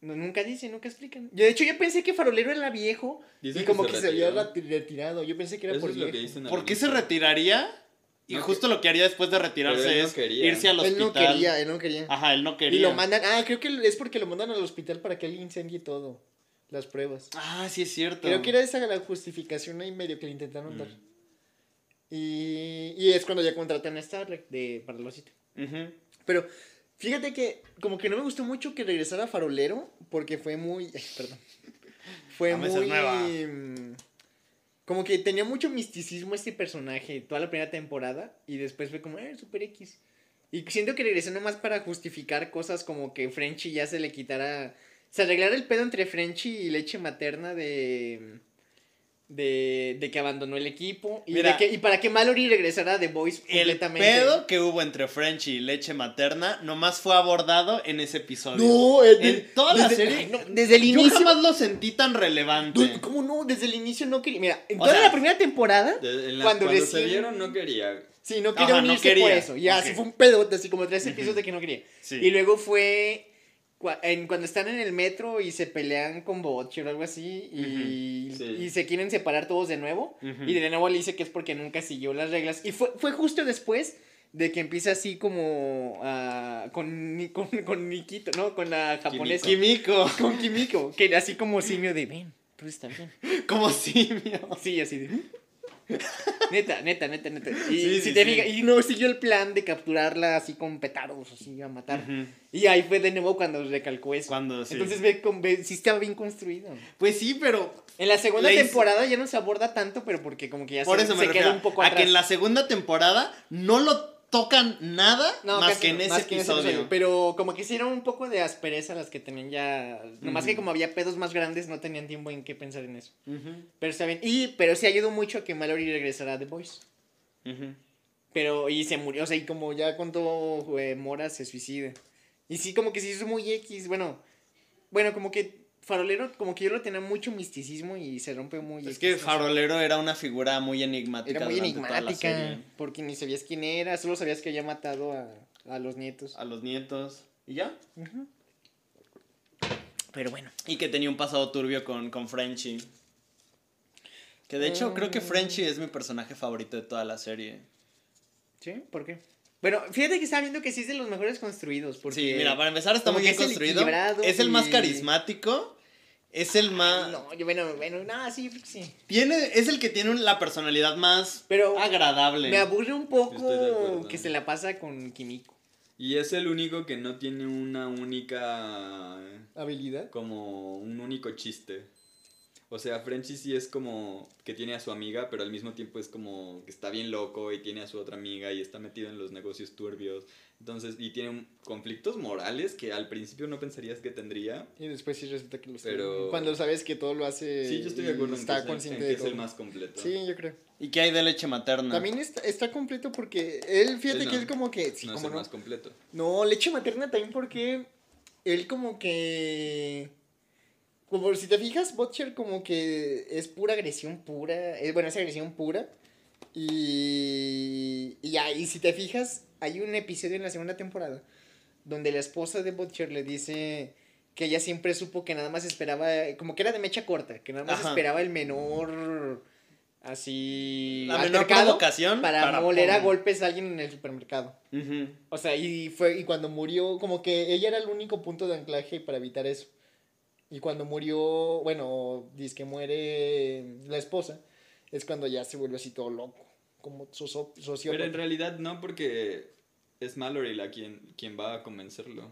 No, nunca dicen, nunca explican. Yo, de hecho, yo pensé que Farolero era viejo Dicen y como que que, se se había retiró. retirado. Yo pensé que era Eso por es lo que viejo. dicen al ¿Por qué se retiraría? Y No, justo lo que haría después de retirarse él no es quería. irse al Él hospital. no quería, él no quería. Ajá, él no quería. Y lo mandan, ah, creo que es porque lo mandan al hospital para que él incendie todo, las pruebas. Ah, sí es cierto. Creo que era esa la justificación ahí medio que le intentaron Mm. dar. Y, y es cuando ya contratan a Starlight de, para el osito. Ujú. Pero fíjate que como que no me gustó mucho que regresara Farolero porque fue muy... ay, perdón. Fue muy... nueva. Como que tenía mucho misticismo este personaje toda la primera temporada y después fue como, eh, super X. Y siento que regresó nomás para justificar cosas como que Frenchy ya se le quitara... Se arreglara el pedo entre Frenchy y leche materna de... De, de que abandonó el equipo y, Mira. de que, y para que Mallory regresara a The Voice El completamente. pedo que hubo entre French y leche materna nomás fue abordado en ese episodio. No, eh, en toda la desde- serie. ay, no, desde el Yo inicio. jamás lo sentí tan relevante. ¿Cómo no? Desde el inicio no quería. Mira, en O toda sea, la primera temporada. De- en la- Cuando cuando se vieron no quería. Sí, no quería Ajá, no unirse quería. por eso. Ya, Ok. así fue un pedo, así como tres episodios de que no quería. Sí. Y luego fue. En- cuando están en el metro y se pelean con Butcher o algo así. Y, sí. y se quieren separar todos de nuevo. Y de nuevo le dice que es porque nunca siguió las reglas. Y fue, fue justo después de que empieza así como. ah, con, con, con Nikito, ¿no? Con la japonesa. Químico. Con Kimiko. Que así como simio de. Ven, todo está bien. Como simio. Sí, así de. Neta, neta, neta, neta. Y, Sí, si sí, te sí. fijas- y no siguió el plan de capturarla así con petardos, así a matar. Y ahí fue de nuevo cuando recalcó eso. Cuando sí. Entonces ve, con, ve, sí estaba bien construido. Pues sí, pero En la segunda hizo- temporada ya no se aborda tanto, pero porque como que ya por se, eso me se refiero queda un poco a atrás. que en la segunda temporada no lo tocan nada No, más casi que en ese más que en ese episodio. Pero como que hicieron un poco de aspereza las que tenían ya. Nomás que como había pedos más grandes, no tenían tiempo en qué pensar en eso. Pero está bien. Y, pero sí ayudó mucho a que Mallory regresara a The Voice. Pero, y se murió, o sea, y como ya cuando eh, Mora se suicida. Y sí, como que se hizo muy X, bueno, bueno, como que Farolero, como que yo lo tenía mucho misticismo y se rompe muy Es que Farolero era una figura muy enigmática. Era muy durante toda la enigmática, serie. porque ni sabías quién era, solo sabías que había matado a, a los nietos. A los nietos. ¿Y ya? Pero bueno. Y que tenía un pasado turbio con, con Frenchy. Que de hecho creo que Mm. Frenchy es mi personaje favorito de toda la serie. ¿Sí? ¿Por qué? Bueno, fíjate que estaba viendo que sí es de los mejores construidos, porque... Sí, mira, para empezar está muy bien es construido. Es el más y- carismático. Es el más... No, yo, bueno, bueno, no, sí, sí. Tiene, es el que tiene la personalidad más Pero agradable. me aburre un poco que se la pasa con Kimiko. Y es el único que no tiene una única. ¿Habilidad? como un único chiste. O sea, Frenchy sí es como que tiene a su amiga, pero al mismo tiempo es como que está bien loco y tiene a su otra amiga y está metido en los negocios turbios. Entonces, y tiene conflictos morales que al principio no pensarías que tendría. Y después sí resulta que lo está. Pero- Cuando sabes que todo lo hace. Sí, yo estoy de acuerdo en que, Está es, el- consciente en que de es todo. el más completo. Sí, yo creo. ¿Y qué hay de leche materna? También está, está completo porque él, fíjate que él como que. Sí, no es el no. más completo. No, leche materna también porque él como que... Como si te fijas, Butcher como que es pura agresión pura. Es, bueno, es agresión pura. Y, y, si te fijas, hay un episodio en la segunda temporada donde la esposa de Butcher le dice que ella siempre supo que nada más esperaba, como que era de mecha corta, que nada más Ajá. esperaba el menor, así, La menor provocación para, para moler a golpes a alguien en el supermercado. O sea, y fue y cuando murió, como que ella era el único punto de anclaje para evitar eso. Y cuando murió, bueno, dice que muere la esposa, es cuando ya se vuelve así todo loco, como socio- sociópata. Pero en realidad no, porque es Mallory la quien, quien va a convencerlo.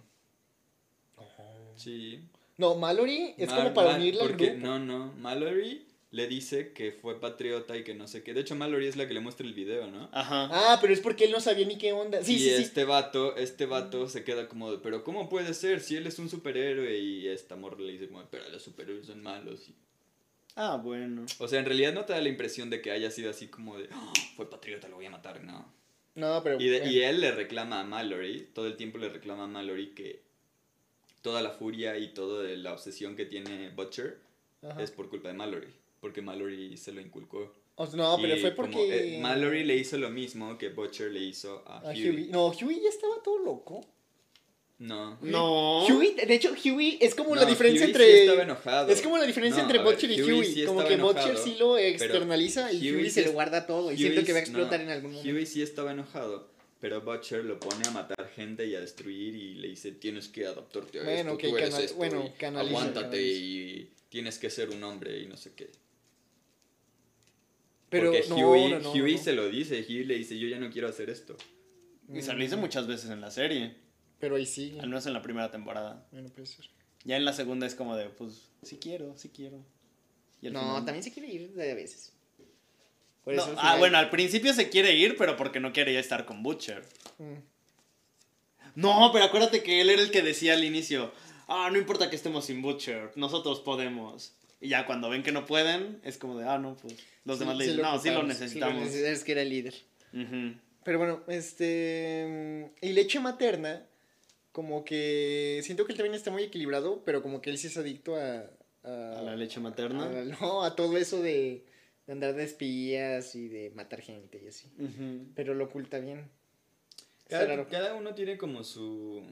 Sí. No, Mallory es como para unirla al grupo. No, no. Mallory le dice que fue patriota y que no sé qué. De hecho, Mallory es la que le muestra el video, ¿no? Ajá. Ah, pero es porque él no sabía ni qué onda. Sí, y sí, sí. este vato, este vato se queda como de, pero ¿cómo puede ser si él es un superhéroe? Y esta morra le dice como, pero los superhéroes son malos. Y- Ah, bueno. O sea, en realidad no te da la impresión de que haya sido así como de, "Ah, fue patriota, lo voy a matar, no. No, pero. Y, de- eh, y él le reclama a Mallory, todo el tiempo le reclama a Mallory que toda la furia y toda la obsesión que tiene Butcher ajá. es por culpa de Mallory, porque Mallory se lo inculcó. O sea, no, pero Y fue como, porque. eh, Mallory le hizo lo mismo que Butcher le hizo a, a Huey. Huey. No, Huey ya estaba todo loco. No. No. Huey, de hecho, Huey es como la No, diferencia Huey entre. Sí estaba enojado. Es como la diferencia No, entre a ver, Butcher y Huey Huey. sí como estaba que Butcher enojado, sí lo pero externaliza y Huey, Huey se sí lo es- guarda todo. Y Huey siento que va a explotar no, en algún momento. Huey sí estaba enojado, pero Butcher lo pone a matar gente y a destruir y le dice, tienes que adaptarte a Bueno, esto, ok, tú eres canal- esto, bueno, canaliza, aguántate canaliza. y tienes que ser un hombre y no sé qué. Pero Porque no, Huey, no, no, Huey no. se lo dice, Huey le dice, yo ya no quiero hacer esto. Y se lo hice muchas veces en la serie. Pero ahí sí. Al menos en la primera temporada. Bueno, puede ser. Ya en la segunda es como de, pues, sí quiero, sí quiero. Y No, final- también se quiere ir de veces. Por No, eso al ah, final- bueno, al principio se quiere ir, pero porque no quiere ya estar con Butcher. Mm. No, pero acuérdate que él era el que decía al inicio, ah, no importa que estemos sin Butcher, nosotros podemos. Y ya cuando ven que no pueden, es como de, ah, no, pues los Sí, demás le sí dicen, no, sí lo necesitamos. neces- es que era el líder. Pero bueno, este. Y leche materna, como que. Siento que él también está muy equilibrado, pero como que él sí es adicto a. A, A la leche materna. a- no, a todo eso de, de andar de espías y de matar gente y así. Pero lo oculta bien. Cada, raro. cada uno tiene como su...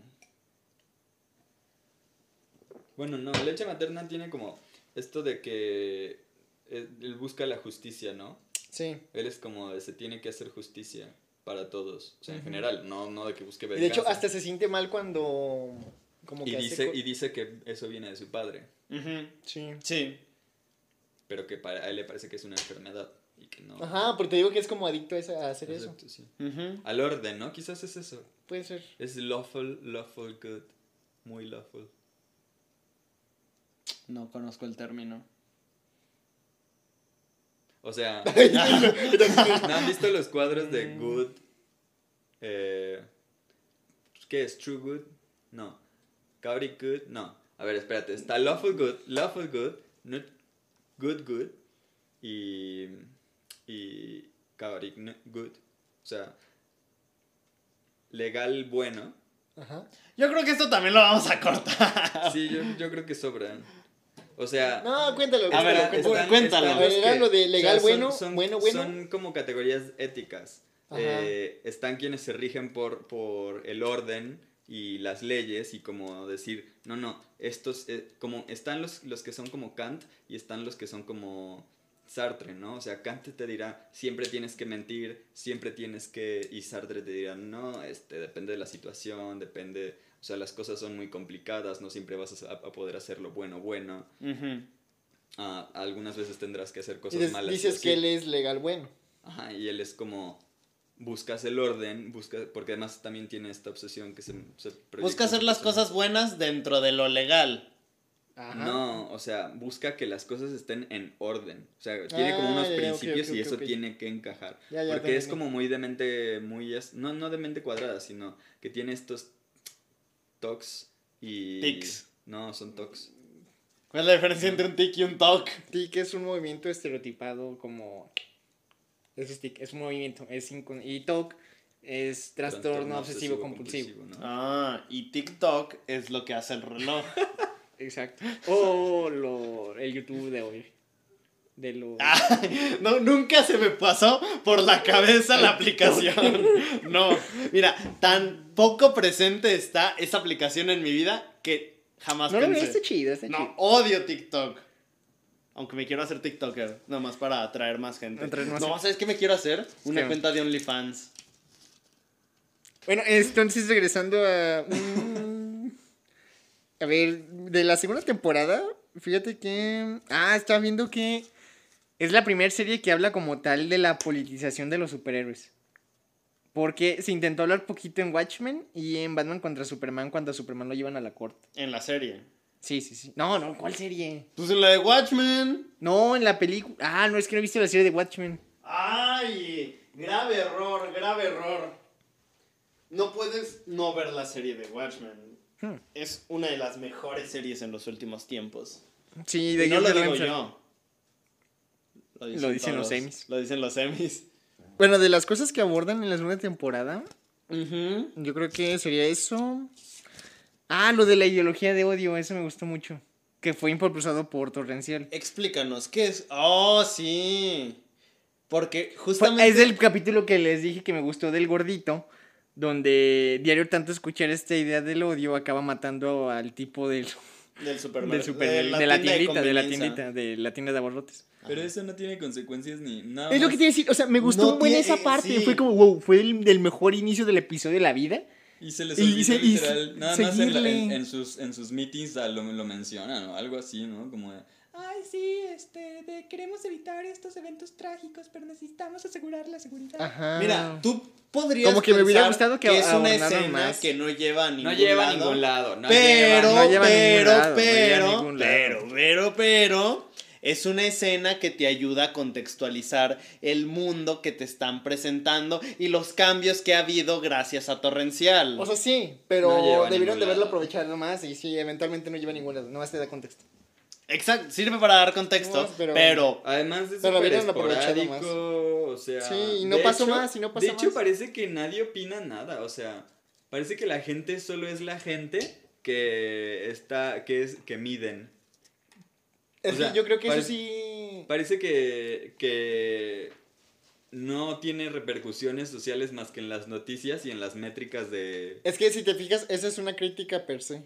Bueno, no, leche materna tiene como esto de que él él busca la justicia, ¿no? Sí. Él es como de se tiene que hacer justicia para todos, o sea, en general, no, no de que busque Y de hecho, venganza. hasta se siente mal cuando. Como que y dice, co- y dice que eso viene de su padre, Ujú. Sí. Sí. pero que para a él le parece que es una enfermedad y que no... Ajá, porque te digo que es como adicto a, esa- a hacer eso. Sí. Al orden, ¿no? Quizás es eso. Puede ser. Es lawful, lawful good. Muy lawful. No conozco el término. O sea, ¿no han visto los cuadros de good? Eh, ¿Qué es? True good? No. Chaotic good? No. A ver, espérate. Está lawful good, lawful good, not good good y, y no- good. O sea, legal bueno. Ajá. Yo creo que esto también lo vamos a cortar. Sí, yo, yo creo que sobran. O sea, No, cuéntalo. A ver, cuéntalo, era lo de legal bueno, son- bueno, bueno. Son como categorías éticas. Eh, están quienes se rigen por, por el orden y las leyes y como decir, no, no, estos, eh, como están los, los que son como Kant y están los que son como Sartre, ¿no? O sea, Kant te dirá, siempre tienes que mentir, siempre tienes que, y Sartre te dirá, no, este, depende de la situación, depende, o sea, las cosas son muy complicadas, no siempre vas a, a poder hacer lo bueno, bueno. Ah, algunas veces tendrás que hacer Y cosas des- malas. dices que él es legal bueno. Ajá, y él es como. Buscas el orden, busca, porque además también tiene esta obsesión que se. se Busca hacer las cosas buenas dentro de lo legal. Ajá. No, o sea, busca que las cosas estén en orden. O sea, tiene como Ah, unos ya, ya, ok, principios y eso tiene que encajar. Ya, ya, porque es como muy de mente, muy. No, no de mente cuadrada, sino que tiene estos tocs y. Tics. No, son tocs. ¿Cuál es la diferencia entre un tic y un toc? TIC es un movimiento estereotipado como... Eso es TIC, es un movimiento. Es incon- y TOC es trastorno, obsesivo, compulsivo. ¿no? Ah, y TikTok es lo que hace el reloj. Exacto. O lo, el YouTube de hoy. De lo... Ah, no, nunca se me pasó por la cabeza la aplicación. No, mira, tan poco presente está esa aplicación en mi vida que jamás no lo pensé. veo, está chido, está No, chido. odio TikTok. Aunque me quiero hacer TikToker, nomás para atraer más gente. Más no. ¿sabes qué me quiero hacer? Una ¿Qué? cuenta de OnlyFans. Bueno, entonces regresando a... a ver, de la segunda temporada, fíjate que... Ah, estaba viendo que es la primera serie que habla como tal de la politización de los superhéroes. Porque se intentó hablar poquito en Watchmen y en Batman contra Superman cuando a Superman lo llevan a la corte. En la serie. Sí, sí, sí. No, no, ¿cuál serie? Pues en la de Watchmen. No, en la película... Ah, no, es que no he visto la serie de Watchmen. Ay, grave error, grave error. No puedes no ver la serie de Watchmen. Hmm. Es una de las mejores series en los últimos tiempos. Sí, de Y no lo digo yo. Lo dicen los. Emmys. Lo dicen los Emmys. Bueno, de las cosas que abordan en la segunda temporada. Yo creo que sería eso. Ah, lo de la ideología de odio, eso me gustó mucho. Que fue impulsado por Torrencial. Explícanos, ¿qué es? Oh, sí. Porque justamente... es el capítulo que les dije que me gustó del gordito. donde diario tanto escuchar esta idea del odio acaba matando al tipo del, Del supermercado. super, de la, tiendita, de la tiendita, de la tienda de abarrotes. Pero eso no tiene consecuencias ni nada. Es lo más. que te decir, o sea, me gustó No un buen tiene- esa parte, sí. fue como, wow, fue el del mejor inicio del episodio de la vida. Y se les Y olvidó se- y literal. Nada más en, la- en- en sus, en sus meetings lo, lo mencionan o algo así, ¿no? Como de, Ay, sí, este, de- queremos evitar estos eventos trágicos, pero necesitamos asegurar la seguridad. Ajá. Mira, tú podrías Como que me hubiera gustado que es una escena más. que no lleva a ningún no lleva a lado. ningún lado. No pero, lleva- no lleva ningún pero, lado, no pero, ningún lado. pero, pero, pero, es una escena que te ayuda a contextualizar el mundo que te están presentando y los cambios que ha habido gracias a Torrencial. O sea, sí, pero No debieron de haberlo aprovechado más y sí, eventualmente no lleva a ningún lado, no te da contexto. Exacto, sirve para dar contexto, No, pero- pero, Además de Pero hubieran aprovechado esporádico, o sea... Sí, y no pasó hecho- más, y no pasó De hecho, más. parece que nadie opina nada, o sea, parece que la gente solo es la gente que está, que es, que miden. Es O sea, que yo creo que eso sí... Parece que, que no tiene repercusiones sociales más que en las noticias y en las métricas de... Es que si te fijas, esa es una crítica per se.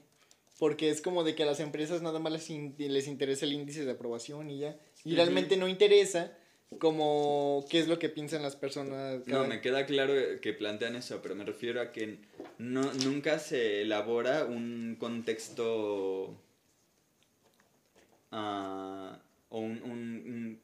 Porque es como de que a las empresas nada más les, in- les interesa el índice de aprobación y ya. Y realmente no interesa como qué es lo que piensan las personas. No, me queda claro que plantean eso, pero me refiero a que no, nunca se elabora un contexto o un, un, un-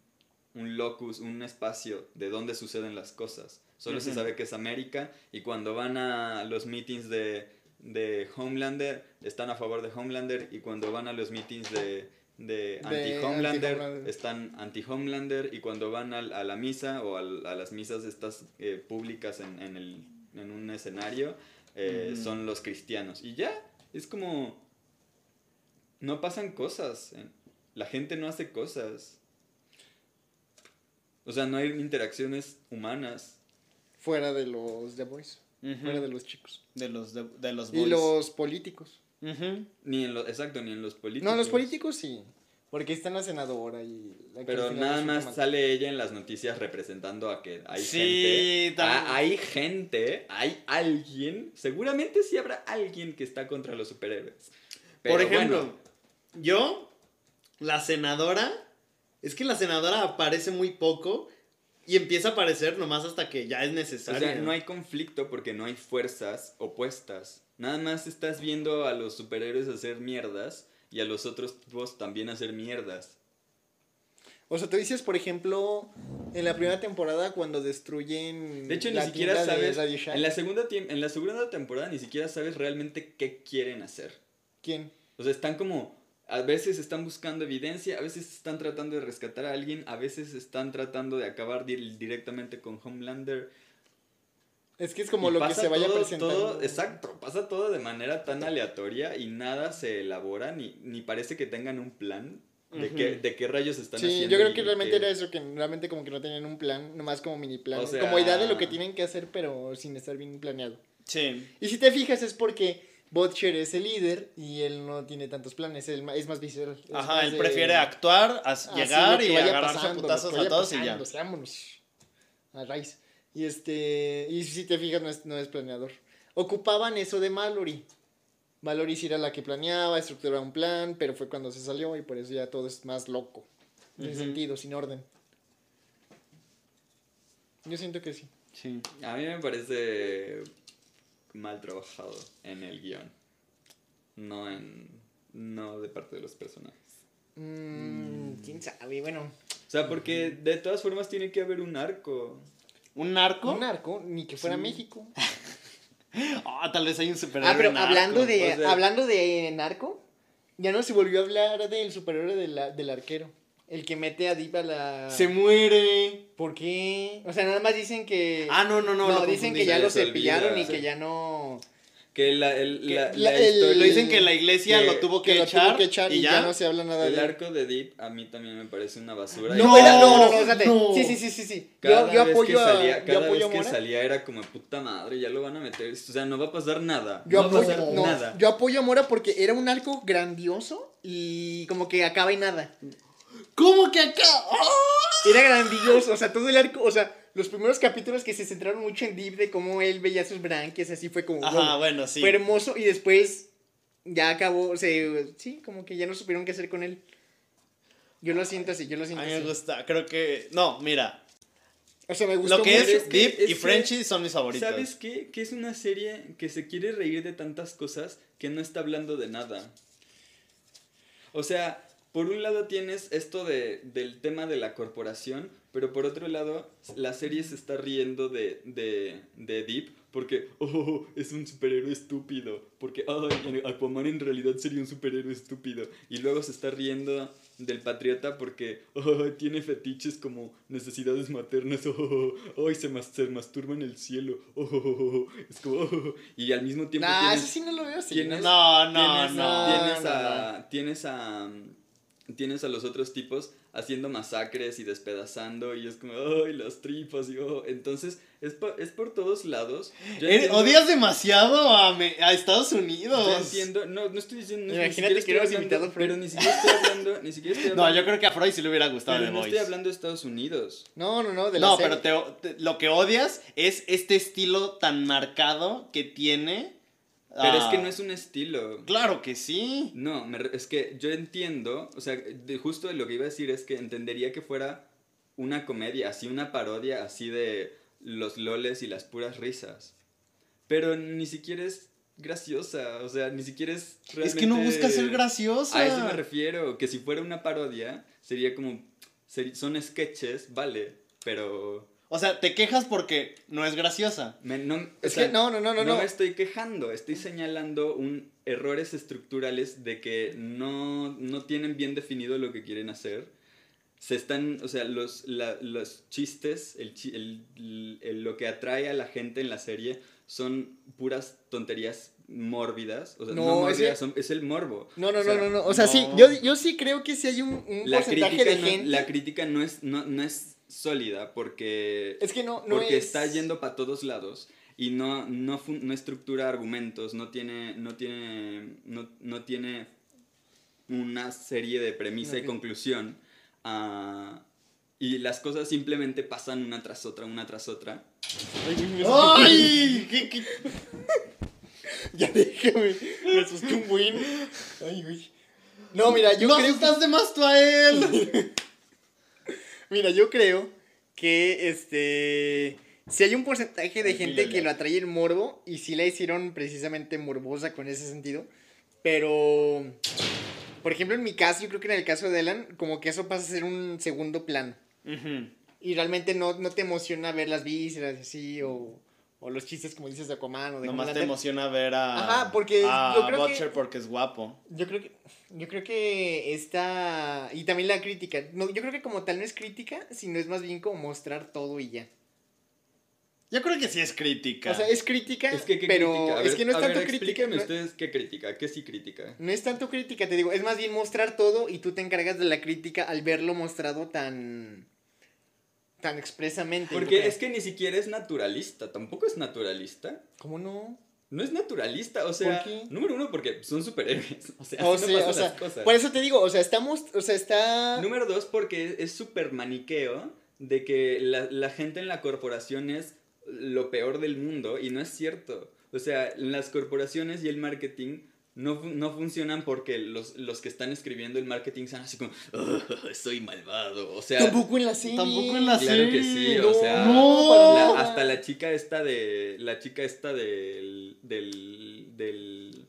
un locus, un espacio de dónde suceden las cosas. Solo se sabe que es América y cuando van a los meetings de, de Homelander, están a favor de Homelander y cuando van a los meetings de, de anti-Homelander, están anti-Homelander y cuando van al- a, la misa o a, las misas estas eh, públicas en, en, el, en un escenario, eh, son los cristianos. Y ya, es como... No pasan cosas. La gente no hace cosas. O sea, no hay interacciones humanas. Fuera de los The Boys. Fuera de los chicos. de los de, de los Y boys. los políticos. Ujú. Ni en los, exacto, ni en los políticos. No, los políticos sí. Porque está en la senadora y... la Pero nada más mal. sale ella en las noticias representando a que hay Sí, gente. Ah, hay gente, hay alguien. Seguramente sí habrá alguien que está contra los superhéroes. Pero Por ejemplo, bueno, yo, la senadora, es que la senadora aparece muy poco y empieza a aparecer nomás hasta que ya es o necesario. sea, no hay conflicto porque no hay fuerzas opuestas. Nada más estás viendo a los superhéroes hacer mierdas y a los otros tipos también hacer mierdas. O sea, tú dices, por ejemplo, en la primera temporada cuando destruyen. De hecho, ni siquiera sabes. En la, segunda en la segunda temporada ni siquiera sabes realmente qué quieren hacer. ¿Quién? O sea, están como. A veces están buscando evidencia, a veces están tratando de rescatar a alguien, a veces están tratando de acabar di- directamente con Homelander. Es que es como Y lo que se vaya todo- presentando. todo- exacto, pasa todo de manera tan aleatoria y nada se elabora, ni, ni parece que tengan un plan de, Ujú. qué, de qué rayos están Sí, haciendo. yo creo que realmente qué- era eso, que realmente como que no tenían un plan, nomás como mini plan. O sea- Como idea de lo que tienen que hacer, pero sin estar bien planeado. Sí. Y si te fijas es porque Butcher es el líder y él no tiene tantos planes, él es más visceral. es Ajá, más él de- prefiere actuar, as- llegar y agarrarse pasando, a putazos a todos y ya. o sea, vámonos a raíz. Y este, y si te fijas no es, no es planeador. Ocupaban eso de Mallory. Mallory sí era la que planeaba, estructuraba un plan, pero fue cuando se salió y por eso ya todo es más loco. En ese Ujú. sentido, sin orden. Yo siento que sí. Sí. A mí me parece mal trabajado en el guion. No en. No de parte de los personajes. Mm, ¿Quién sabe? Bueno, O sea, porque de todas formas tiene que haber un arco. ¿Un narco? un narco, ni que fuera Sí. México. Ah, tal vez hay un superhéroe Ah, pero narco. hablando de, o sea- hablando de narco, ya no se volvió a hablar del superhéroe de la- del arquero. El que mete a Deep a la... Se muere. ¿Por qué? O sea, nada más dicen que... Ah, no, no, no. no, dicen que ya lo cepillaron y Sí. que ya no... Que la, el, Que la, la- la el- Lo dicen que la iglesia que- lo tuvo que, Que lo echar, tuvo que echar y, ya? no se habla nada El de él. arco de Deep a mí también me parece una basura. No, era, no, no, no, espérate. no. Sí, sí, sí, sí, sí. Cada Yo, yo vez apoyo que a, salía, yo cada apoyo vez a que salía era como puta madre, ya lo van a meter. O sea, no va a pasar nada. Yo no va a pasar apoyo, no, nada. yo apoyo a Mora porque era un arco grandioso y como que acaba y nada. ¿Cómo que acá? ¡Ah! Era grandioso, o sea, todo el arco, o sea, los primeros capítulos que se centraron mucho en Deep de cómo él veía sus branquias, así fue como... Ajá, wow. bueno, sí. Fue hermoso y después ya acabó, se, sí, como que ya no supieron qué hacer con él. Yo lo siento así, yo lo A siento mí me así. gusta, creo que... No, mira, O sea, me gustó lo que mucho. es, es que- Deep es y Frenchy son mis favoritos. ¿Sabes qué? Que es una serie que se quiere reír de tantas cosas que no está hablando de nada. O sea, por un lado tienes esto de, del tema de la corporación, pero por otro lado la serie se está riendo de, de, de Deep porque, oh, es un superhéroe estúpido. Porque, ay, Aquaman en realidad sería un superhéroe estúpido. Y luego se está riendo del patriota porque, oh, tiene fetiches como necesidades maternas. Oh, ay, se, mas se masturba en el cielo. Oh, es como, oh, y al mismo tiempo Nah, tienes, eso sí no lo veo así. tienes- No, no, tienes, no. tienes no, a, tienes a tienes a los otros tipos haciendo masacres y despedazando y es como ay las tripas y oh". entonces es, por- es por todos lados Yo entiendo- Odias demasiado a, me- a Estados Unidos. yo entiendo no no estoy diciendo Imagínate que hablando- invitado a Freud. pero ni siquiera estoy hablando ni siquiera estoy No, yo creo que a Freud sí le hubiera gustado pero The no Voice. estoy hablando de Estados Unidos No, no, no, de la No, serie. pero te- te- lo que odias es este estilo tan marcado que tiene. Pero es ah, que no es un estilo Claro que sí. No, me es que yo entiendo, o sea, de justo lo que iba a decir es que entendería que fuera una comedia, así una parodia, así de los loles y las puras risas. Pero ni siquiera es graciosa, o sea, ni siquiera es realmente... Es que no busca ser graciosa. A eso me refiero, que si fuera una parodia, sería como... seri- son sketches, vale, pero... O sea, te quejas porque no es graciosa. me- no, Es sea, que no, no, no, no, no me estoy quejando, estoy señalando un errores estructurales de que no, no tienen bien definido lo que quieren hacer. Se están, o sea, los, la- los chistes, el, el- el- lo que atrae a la gente en la serie son puras tonterías mórbidas. O sea, no, No, mórbidas, ese- son- es el morbo. No, no, O sea, no, no, no. O sea, sí, no. yo, yo sí creo que sí hay un, un porcentaje de no, gente. la crítica no es, no, no es sólida porque Es que no, no porque es... está yendo para todos lados y no, no, no estructura argumentos, no tiene, no tiene, no, no tiene una serie de premisa y conclusión. ah, y las cosas simplemente pasan una tras otra, una tras otra. Ay, güey, me- ¡Ay! ¿Qué- qué- Ya déjame. Me asusté un buen. Ay, güey. No, mira, yo no creo. asustaste más tú a él. Mira, yo creo que este. Si hay un porcentaje de gente que lo atrae el morbo y sí la hicieron precisamente morbosa con ese sentido. Pero. Por ejemplo, en mi caso, yo creo que en el caso de Alan, como que eso pasa a ser un segundo plano. Y realmente no, no te emociona ver las vísceras así, o, o los chistes, como dices, de Aquaman o de Nomás te emociona ver a. Ajá, porque a yo creo que- Butcher porque es guapo. Yo creo que yo creo que esta y también la crítica. No, yo creo que como tal no es crítica, sino es más bien como mostrar todo y ya. Yo creo que sí es crítica. O sea, es crítica, Es que, ¿qué pero crítica? Es que no es a tanto ver, crítica. explíquenme No, ustedes qué crítica, qué sí crítica. no es tanto crítica, te digo, es más bien mostrar todo y tú te encargas de la crítica al verlo mostrado tan tan expresamente. Porque es que ni siquiera es naturalista, tampoco es naturalista. ¿Cómo no? No es naturalista, o sea, qué? número uno porque son superhéroes, o sea, O así no pasan o sea, las cosas. por eso te digo, o sea, estamos, o sea, está Número dos porque es súper maniqueo de que la, la gente en la corporación es lo peor del mundo y no es cierto. O sea, las corporaciones y el marketing no, no funcionan porque los, los que están escribiendo el marketing son así como, "Oh, soy malvado. O sea, tampoco en la serie. Tampoco en la Claro que serie. sí, o sea, no, la- hasta la chica esta de. La chica esta del. del. del.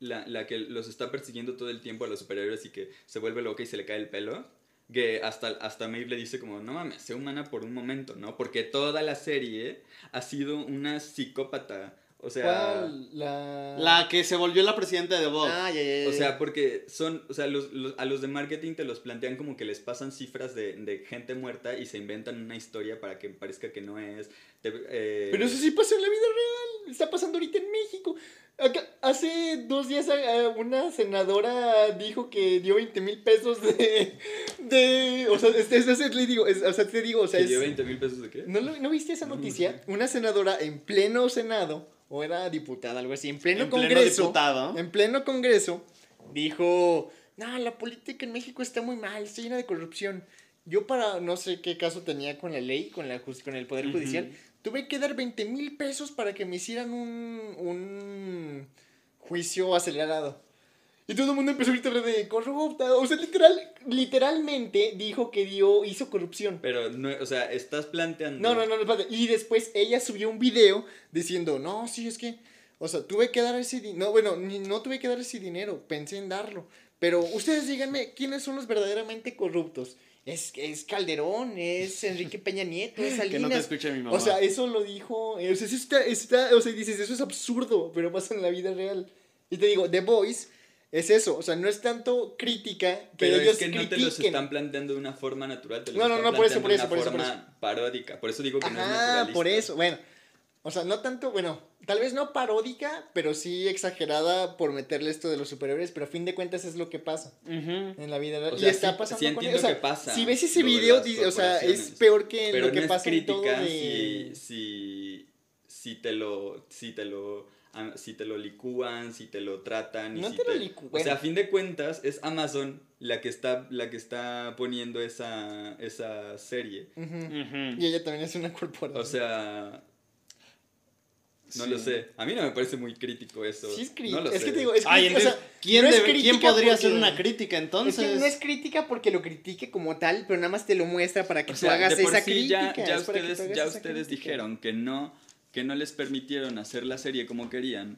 La, la que los está persiguiendo todo el tiempo a los superhéroes y que se vuelve loca y se le cae el pelo. Que hasta, hasta Maeve le dice como, no mames, sé humana por un momento, ¿no? Porque toda la serie ha sido una psicópata. O sea. ¿Cuál? La La que se volvió la presidenta de Vogue. Ah. O sea, porque son, o sea, los, los- a los de marketing te los plantean como que les pasan cifras de, de gente muerta y se inventan una historia para que parezca que no es. Te- eh, Pero eso sí pasó en la vida real. Está pasando ahorita en México. Acá- hace dos días eh, una senadora dijo que dio 20 mil pesos de, de... O sea, es, es- es- le digo, o sea, te digo, o sea, ¿Que dio 20 mil pesos de qué? ¿No, lo- ¿No viste esa noticia? Una senadora en pleno senado, o era diputada, algo así, en pleno en pleno congreso... diputado. En pleno congreso, dijo no, la política en México está muy mal, está llena de corrupción. Yo para, no sé qué caso tenía con la ley, con, la, con el Poder Judicial, tuve que dar 20 mil pesos para que me hicieran un, un juicio acelerado. Y todo el mundo empezó a gritar de corrupta. O sea, literal, literalmente dijo que dio, hizo corrupción. Pero, no, o sea, estás planteando... No, no, no, no. Y después ella subió un video diciendo, no, sí, es que, o sea, tuve que dar ese dinero. No, bueno, ni- no tuve que dar ese dinero, pensé en darlo. Pero ustedes díganme, ¿quiénes son los verdaderamente corruptos? Es, es Calderón, es Enrique Peña Nieto, es Salinas. Que no te escuche mi mamá. O sea, eso lo dijo. O sea, eso está, está- o sea, dices, eso es absurdo, pero pasa en la vida real. Y te digo, The Voice es eso. O sea, no es tanto crítica que Pero ellos es que no te los critiquen. están planteando de una forma natural, te los No, no, están no, por eso, planteando por de eso, una por eso, forma paródica. Por eso digo que no es Ajá, naturalista. por eso, bueno. O sea, no tanto, bueno, tal vez no paródica, pero sí exagerada por meterle esto de los superhéroes, pero a fin de cuentas es lo que pasa Ujú. en la vida real. O y sea, está sí- pasando sí con entiendo o sea, que pasa Si ves ese de video, o sea, es peor que Pero lo que no es pasa en todo crítica de... si, si, si te lo... Si te lo si te lo licúan, si te lo tratan y No si te lo licúan. O sea, a fin de cuentas es Amazon la que está la que está poniendo esa esa serie. Y ella también es una corporación. O sea, no Sí. lo sé. A mí no me parece muy crítico eso. sí es No lo es que te digo, es Ay, crítica, o entonces, sea, ¿quién, no es debe- ¿quién crítica podría hacer una crítica Es entonces? que no es crítica porque lo critique como tal, pero nada más te lo muestra para que O tú sea, hagas de por esa sí crítica. ya, tú ustedes, hagas ya dijeron que no, que no les permitieron hacer la serie como querían.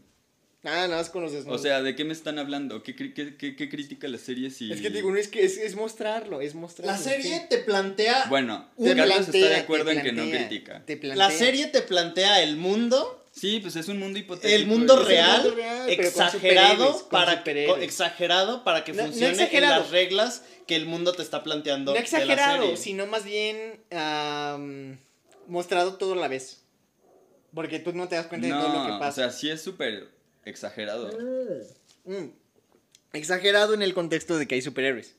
Ah, nada más con los O desnudos. sea, ¿de qué me están hablando? ¿Qué, qué, qué- qué critica la serie si...? Es que te digo, no es que es, es mostrarlo, es mostrarlo. La serie sí. te plantea... Bueno, Te Carlos plantea, está de acuerdo en que no critica. te plantea. La serie te plantea el mundo, Sí, pues es un mundo hipotético. el mundo Es el real, mundo real, exagerado con para exagerado para que No- no funcione en las reglas que el mundo te está planteando No de la exagerado, serie. sino más bien mostrado todo a la vez. Porque tú no te das cuenta de todo lo que No, o pasa. sea, sí es súper exagerado. Mm. Exagerado en el contexto de que hay superhéroes.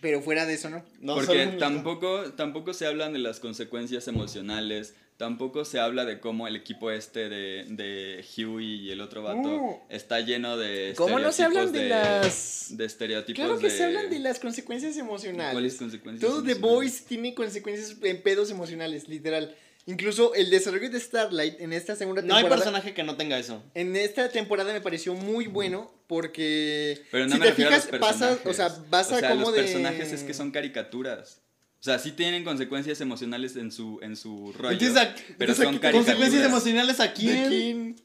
Pero fuera de eso, no. No, Porque tampoco, tampoco se hablan de las consecuencias emocionales, tampoco se habla de cómo el equipo este de, de Huey y el otro vato No. está lleno de ¿Cómo no se hablan de estereotipos las- de estereotipos Claro que de- se hablan de las consecuencias emocionales. ¿Cuáles consecuencias Todo The emocionales? Boys tiene consecuencias en pedos emocionales, literal. Incluso el desarrollo de Starlight en esta segunda No hay temporada. personaje que no tenga eso. En esta temporada me pareció muy bueno porque Pero no si me te refiero fijas a los o sea, vas a O sea, como los de personajes es que son caricaturas. O sea, sí tienen consecuencias emocionales en su, en su rollo. Entonces, ¿a- pero entonces, son ¿a caricaturas. consecuencias emocionales aquí. ¿De quién?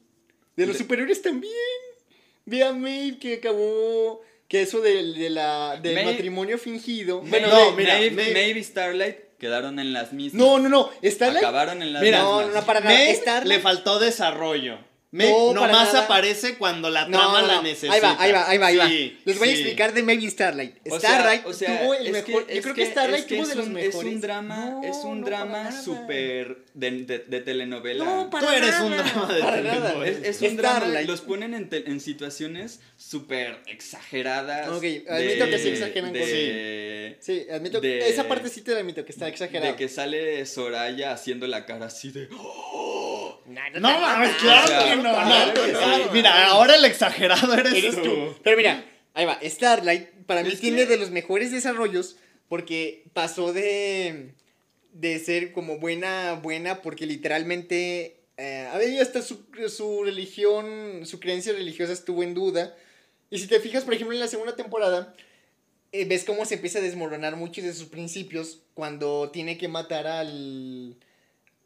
De los De- superiores también. Ve a Maeve que acabó que eso del de la del Maeve- matrimonio fingido. Bueno, No, mira, Maeve, Maeve- Maeve y Starlight quedaron en las mismas. No, no, no, Starlight Acabaron en las Mira, mismas. no, no, para nada. Starlight- le faltó desarrollo. Maeve No, nomás nada. aparece cuando la No, trama no, la necesita. Ahí va, ahí va, ahí va, ahí va. Sí, Les voy a explicar de Maeve y Starlight. O Starlight o sea, tuvo el mejor. que- yo creo que, que- Starlight es que tuvo es de los un- mejores. Es un drama, No, es un drama súper de, de, de telenovela. No, para Tú eres nada. un drama de para telenovela. nada. Es, es un drama, Starlight. los ponen en, te- en situaciones súper exageradas. Ok, de- admito que sí exageran de, Sí, admito de- esa parte sí te la admito que está exagerada. de que sale Soraya haciendo la cara así de... No mames, claro O sea, que no. claro no, que no. Mira, ahora el exagerado eres, Eres tú. tú. Pero mira, ahí va. Starlight para mí tiene que- de los mejores desarrollos porque pasó de de ser como buena buena porque literalmente eh, a ver hasta su, su religión, su creencia religiosa estuvo en duda. Y si te fijas, por ejemplo, en la segunda temporada eh, ves cómo se empieza a desmoronar muchos de sus principios cuando tiene que matar al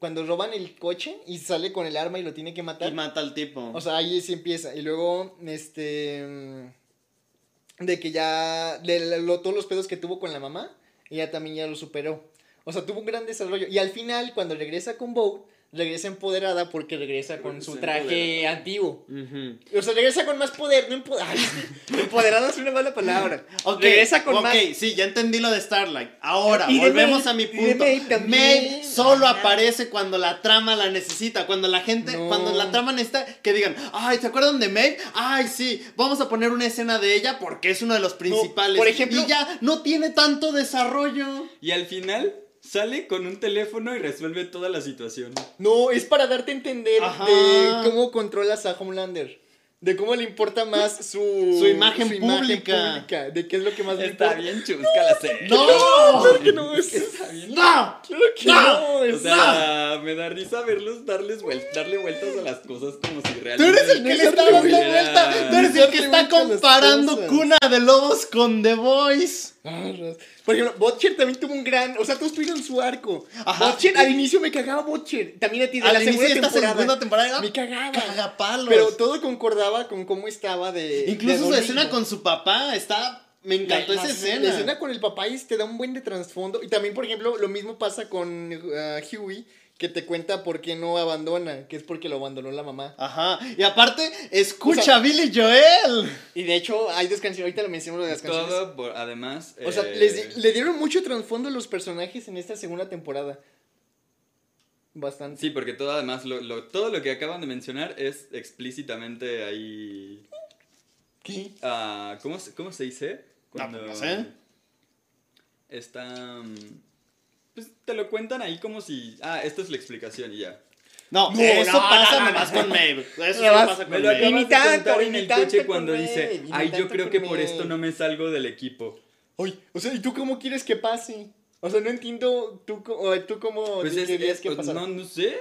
cuando roban el coche y sale con el arma y lo tiene que matar. Y mata al tipo. O sea, ahí sí empieza. Y luego, este. De que ya. De lo- todos los pedos que tuvo con la mamá, ella también ya lo superó. O sea, tuvo un gran desarrollo. Y al final, cuando regresa con Bow, regresa empoderada porque regresa con Regresa su traje empoderada. antiguo. O sea, regresa con más poder. No empo- Ay, es que empoderada es una mala palabra. Ok, regresa con ok, más. sí, ya entendí lo de Starlight. Ahora, Y volvemos a mi punto. Maeve solo aparece cuando la trama la necesita, cuando la gente, No. cuando la trama necesita que digan, ay, ¿se acuerdan de Maeve? Ay, sí, vamos a poner una escena de ella porque es uno de los principales. por ejemplo- y ya no tiene tanto desarrollo. Y al final sale con un teléfono y resuelve toda la situación. No, es para darte a entender Ajá. de cómo controlas a Homelander. De cómo le importa más su, Su imagen pública. pública, De qué es lo que más le Está importa. bien chusca la serie. ¡No! Claro que no, es, Está bien. ¡No! claro que ¡No! no, O sea, me da risa verlos darles vuel- darle vueltas a las cosas como si Tú realmente. eres el que le está dando vuelta. Tú eres el que está comparando. Cuna de Lobos con The Voice. Por ejemplo, Butcher también tuvo un gran. O sea, todos tuvieron su arco. Ajá. Butcher, al inicio me cagaba Butcher. También a ti, de Al la inicio segunda de esta temporada. segunda temporada Me cagaba. cagapalos. Pero todo concordaba con cómo estaba de. Incluso su escena con su papá está. Me encantó La- esa la- escena. La escena con el papá y te da un buen de trasfondo. Y también, por ejemplo, lo mismo pasa con uh, Huey, que te cuenta por qué no abandona, que es porque lo abandonó la mamá. Ajá. Y aparte, escucha O sea- Billy Joel. Y de hecho, hay dos canciones, ahorita lo menciono de las canciones. Todo, por- además. O sea, eh, les di- le dieron mucho trasfondo a los personajes en esta segunda temporada. Bastante. Sí, porque todo además, lo, lo- todo lo que acaban de mencionar es explícitamente ahí. ¿Qué? ah, ¿cómo, se- ¿Cómo se dice? Cuando no sé. Está. mm, Pues te lo cuentan ahí como si. Ah, esta es la explicación y ya. No, No, eso no, pasa no, nomás no. con Maeve. Eso no pasa con Maeve. Y ni tanto, en ni el tanto coche cuando Maeve, dice, ay, yo creo que por Maeve". esto no me salgo del equipo. Ay, o sea, ¿y tú cómo quieres que pase? O sea, no entiendo tú, co- o tú cómo Pues es, querías es- que pasara. no, no sé.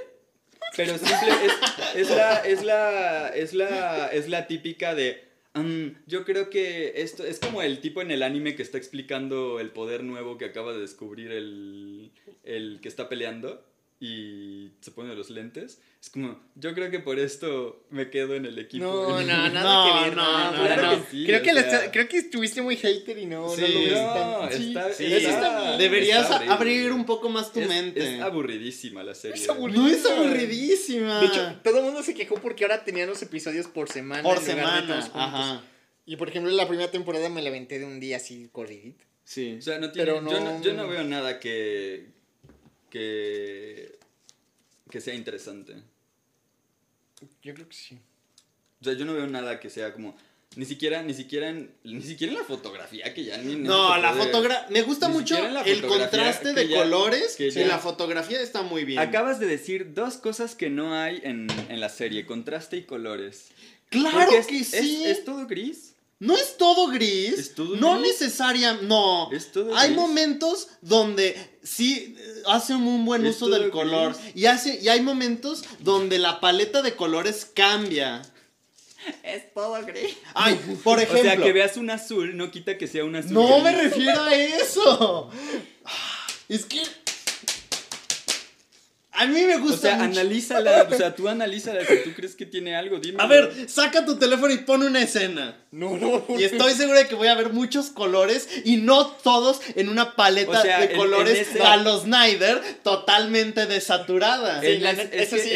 Pero simple, es, es la, es la, es la, es la típica de, "Mm, yo creo que esto es como el tipo en el anime que está explicando el poder nuevo que acaba de descubrir el, el que está peleando y se pone los lentes. Es como, yo creo que por esto me quedo en el equipo. No, no, nada No, que ver. no, No, no, claro no. que Sí, creo, que sea- está- creo que estuviste muy hater y no, Sí. no lo ves tan. está- sí, está- está bien. deberías está abrir un poco más tu Es, mente. es aburridísima la serie. Es aburrida. no es aburridísima. De hecho, todo el mundo se quejó porque ahora tenían los episodios por semana. por en lugar de todos semana. Ajá. Y por ejemplo, la primera temporada me la aventé de un día así corridito. Sí. O sea, no tiene, Pero Yo, no- no, yo no veo nada que, que, que sea interesante. Yo creo que sí. O sea, yo no veo nada que sea como... Ni siquiera, ni siquiera en, ni siquiera en la fotografía, que ya ni... No, la fotografía. Me gusta mucho el contraste de ya- colores. que y ya- la fotografía está muy bien. Acabas de decir dos cosas que no hay en, en la serie, contraste y colores. Claro es- que sí. Es, todo gris. No es todo gris. ¿Es todo no gris? necesariamente. No. Es todo Hay gris. momentos donde sí eh, hacen un buen uso del color. Y, hace, y hay momentos donde la paleta de colores cambia. Es todo gris. Ay, por ejemplo. O sea, que veas un azul no quita que sea un azul No gris. me refiero a eso. Es que. A mí me O gusta. sea, mucho. analízala, o sea, tú analízala si tú crees que tiene algo, dime. A ver, saca tu teléfono y pon una escena. No, no. Y estoy segura de que voy a ver muchos colores y no todos en una paleta O sea, de en- colores en ese- a los Snyder totalmente desaturada. Sí, la eso sí,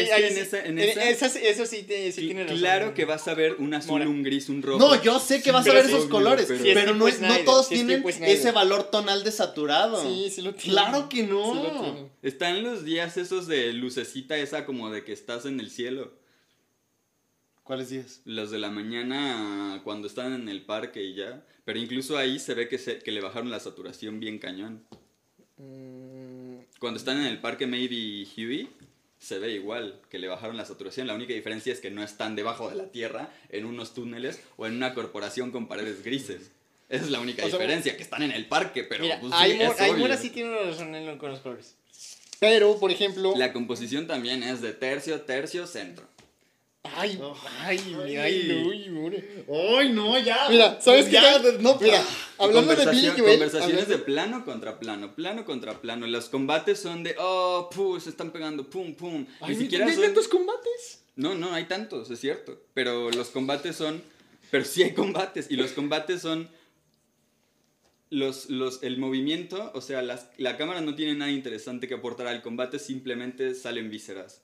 eso tiene razón. claro que vas a ver un azul, Mora. un gris, un rojo. No, yo sé que vas a ver esos obvio, colores, pero- pero, es no, es- no Snyder, todos tienen ese valor tonal desaturado. Sí, sí lo tiene. Claro que no. Lo. Están los días esos de lucecita esa como de que estás en el cielo. ¿Cuáles días? Los de la mañana cuando están en el parque y ya. Pero incluso ahí se ve que, se, que le bajaron la saturación bien cañón. Mm, Cuando están en el parque Maybe y Huey, se ve igual, que le bajaron la saturación. La única diferencia es que no están debajo de la tierra, en unos túneles o en una corporación con paredes grises. Esa es la única O sea, diferencia, que están en el parque, pero Mira, pues, sí, Aymor, es Aymor obvio. sí tiene una razón con los colores. Pero, por ejemplo. La composición también es de tercio, tercio, centro. Ay, Oh, ay, ay. ay, no, ay, more. ¡Ay, no, ya! Mira, ¿sabes qué? No, Mira, hablando de Billy Joel. Conversaciones de plano contra plano, plano contra plano. Los combates son de, oh, pu, se están pegando, pum, pum. Ay, Ni siquiera ¿no hay son... tantos combates? No, no, hay tantos, es cierto. Pero los combates son. Pero sí hay combates. Y los combates son. Los, los, el movimiento, o sea, las, la cámara no tiene nada interesante que aportar al combate, simplemente salen vísceras.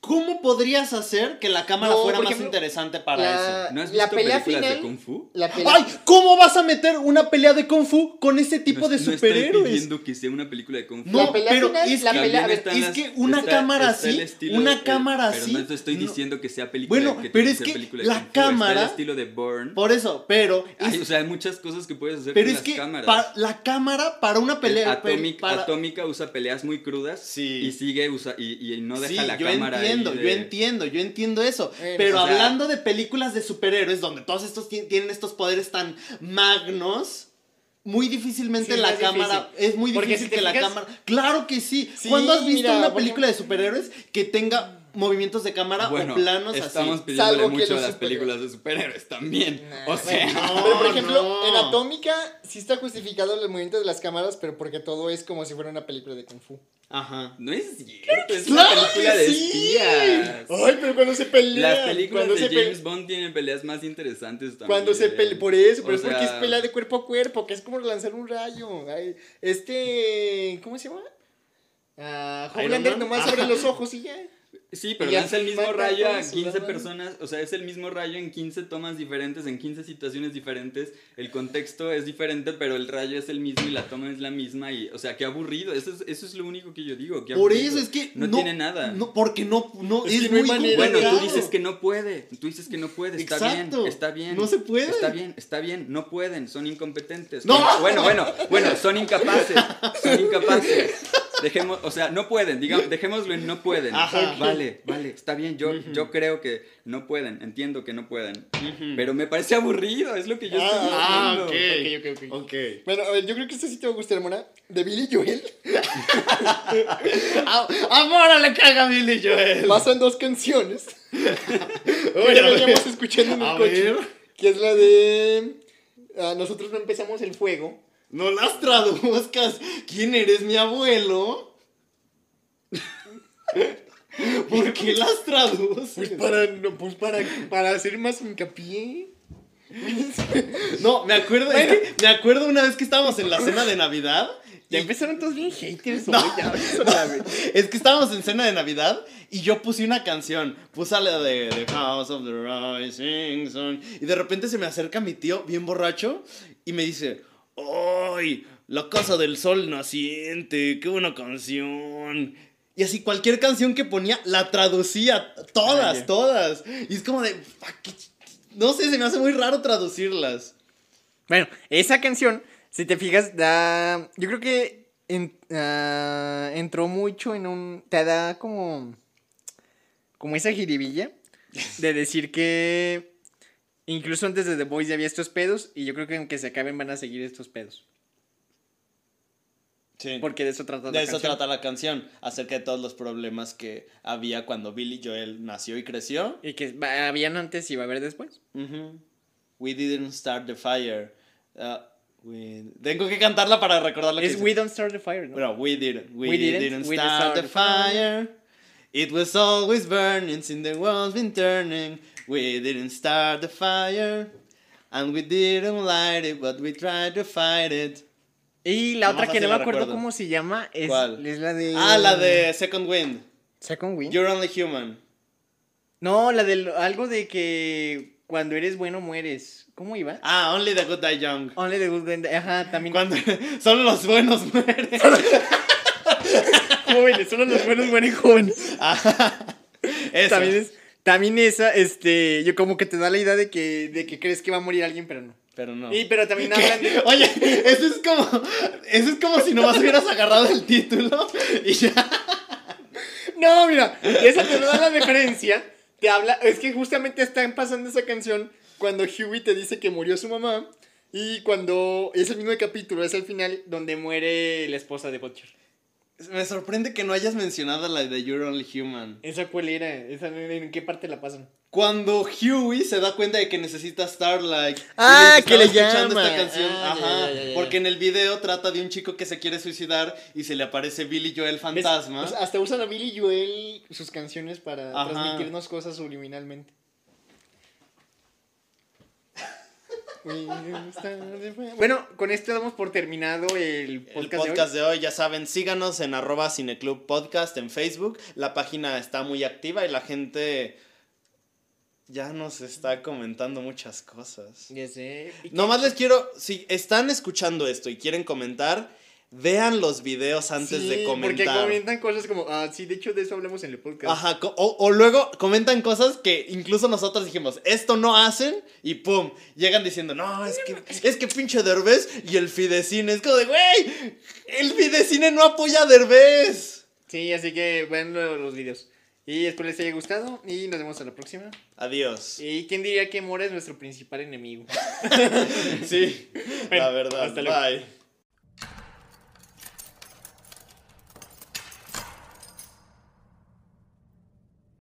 ¿Cómo podrías hacer que la cámara No, fuera más ejemplo, interesante para la- eso? ¿No has La visto pelea películas de final- Kung Fu? La pelea. ¡Ay! ¿Cómo vas a meter una pelea de Kung Fu con ese tipo no, de no estoy superhéroes? pidiendo que sea una película de Kung Fu. No, La pelea pero final, es la que, pelea- a ver, están es las- que una está- cámara está así, estilo una de- cámara pero así. no te estoy no- diciendo que sea película Bueno, que pero tiene es ser que película de la Kung Fu. Está cámara- el estilo de Bourne. Por eso, pero. es- Ay, o sea, hay muchas cosas que puedes hacer pero con es las que cámaras. pa- la cámara para una pelea. Atómica usa peleas muy crudas Sí. y sigue usa y, no deja la cámara entiendo, yo entiendo, yo entiendo eso. Eh, pero o sea- hablando de películas de superhéroes donde todos estos ti- tienen estos poderes tan magnos, muy difícilmente Sí, la cámara es muy difícil si que la cámara. Claro que sí. Sí, ¿Cuándo has visto mira, una película de superhéroes que tenga movimientos de cámara Bueno, o planos estamos así? que mucho los a las super- películas de superhéroes también. Nah, o sea, No, Pero por ejemplo, no. en Atómica sí está justificado el movimiento de las cámaras, pero porque todo es como si fuera una película de Kung Fu. Ajá. no es cierto, es ¡Claro una película de sí! espías. Ay, pero cuando se pelean. Las películas cuando de James Bond tienen peleas más interesantes también. Cuando se pelea, por eso, pero O es porque es pelea de cuerpo a cuerpo, que es como lanzar un rayo. Ay, este, ¿cómo se llama? Ah, Homelander nomás Ah. abre los ojos y ya. Sí, pero lanza el mismo rayo a todos, 15 ¿verdad? personas, o sea, es el mismo rayo en 15 tomas diferentes, en 15 situaciones diferentes, el contexto es diferente, pero el rayo es el mismo y la toma es la misma y, o sea, qué aburrido, eso es, eso es lo único que yo digo. qué Por eso es que No, tiene nada. No, porque no, no Es es, que no hay muy manera, Bueno, tú dices que no puede, tú dices que no puede, está Exacto. bien, está bien. No se puede. Está bien, está bien, no pueden, son incompetentes. ¡No! Bueno, bueno, bueno, son incapaces, son incapaces. Dejemos, o sea, no pueden, digamos, dejémoslo en no pueden. Ajá. Vale, vale, está bien, yo, yo creo que no pueden, entiendo que no pueden. Pero me parece aburrido, es lo que yo estoy Ah, diciendo. ok. Ok, ok, ok. Ok. Bueno, a ver, yo creo que este sí te va a gustar, Mona. De Billy Joel. A- Amor, le caga a Billy Joel. Pasan dos canciones. Uy, que ya a veníamos escuchando en el A coche. ver. Que es la de. ah, nosotros no empezamos el fuego. No las traduzcas. ¿Quién eres, mi abuelo? ¿Por qué las traduces? Pues para, no, pues para, para hacer más hincapié. No, me acuerdo, es que me acuerdo una vez que estábamos en la cena de Navidad. Ya y- empezaron todos bien haters, No. hoy, ya. Es que estábamos en cena de Navidad y yo puse una canción. Puse la de The House of the Rising Sun. Y de repente se me acerca mi tío, bien borracho, y me dice: ¡Ay! La Casa del Sol Naciente, qué buena canción. Y así cualquier canción que ponía la traducía, todas, Ah, todas. Y es como de. "Fuck, qué ch-". No sé, se me hace muy raro traducirlas. Bueno, esa canción, si te fijas, da. Yo creo que en- ah, entró mucho en un. Te da como. Como esa jiribilla de decir que. Incluso antes de The Voice ya había estos pedos. Y yo creo que aunque se acaben van a seguir estos pedos. Sí. Porque de eso trata la De eso canción. trata la canción, acerca de todos los problemas que había cuando Billy Joel nació y creció. Y que habían antes y va a haber después. We didn't start the fire. Uh, we- Tengo que cantarla para recordar lo que Es. We Don't Start the Fire, ¿no? Bueno, we didn't. We, We didn't, didn't, we start, didn't the start the fire. It was always burning since the world's been turning. We didn't start the fire. And we didn't light it, but we tried to fight it. Y la Nomás otra que no me acuerdo recuerdo. cómo se llama es, ¿Cuál? es la de. Ah, la de Second Wind. Second Wind. You're only human. No, la de algo de que cuando eres bueno mueres. ¿Cómo iba? Ah, Only the Good Die Young. Only the good end. Ajá, también. Cuando solo los buenos mueren. Jóvenes, solo los buenos mueren jóvenes. Eso. También es. También esa, este, yo como que te da la idea de que, de que crees que va a morir alguien, pero no. Pero no. Y pero también hablan de. Oye, eso es como. Eso es como si nomás hubieras agarrado el título y ya. No, mira, esa te da la referencia. Te habla, es que justamente están pasando esa canción Cuando Huey te dice que murió su mamá. Y cuando. Es el mismo capítulo, es el final. donde muere la esposa de Butcher. Me sorprende que no hayas mencionado la de You're Only Human. ¿Esa cuál era? ¿Esa, ¿En qué parte la pasan? Cuando Huey se da cuenta de que necesita Starlight. y Ah, les que le escuchando llama. esta canción. Ah, Ajá. ya, ya, ya. Porque en el video trata de un chico que se quiere suicidar y se le aparece Billy Joel fantasma. O sea, hasta usan a Billy Joel sus canciones para Ajá. transmitirnos cosas subliminalmente. Bueno, con esto damos por terminado el El podcast, podcast de de hoy, ya saben, síganos en arroba cineclub podcast en Facebook. La página está muy activa y la gente ya nos está comentando muchas cosas. Ya sé. ¿Y qué- Nomás les quiero, si están escuchando esto y quieren comentar, vean los videos antes Sí, de Porque comentar. comentan cosas como, ah, sí, de hecho de eso hablamos en el podcast. Ajá, o, o luego comentan cosas que incluso nosotros dijimos, esto no hacen, y pum, llegan diciendo, no, es que, es que pinche Derbez y el Fidecine, es como de, güey, el Fidecine no apoya a Derbez. Sí, así que lo- los videos. Y espero les haya gustado y nos vemos a la próxima. Adiós. ¿Y quién diría que Mora es nuestro principal enemigo? Sí, Bueno, la verdad. hasta luego. Bye.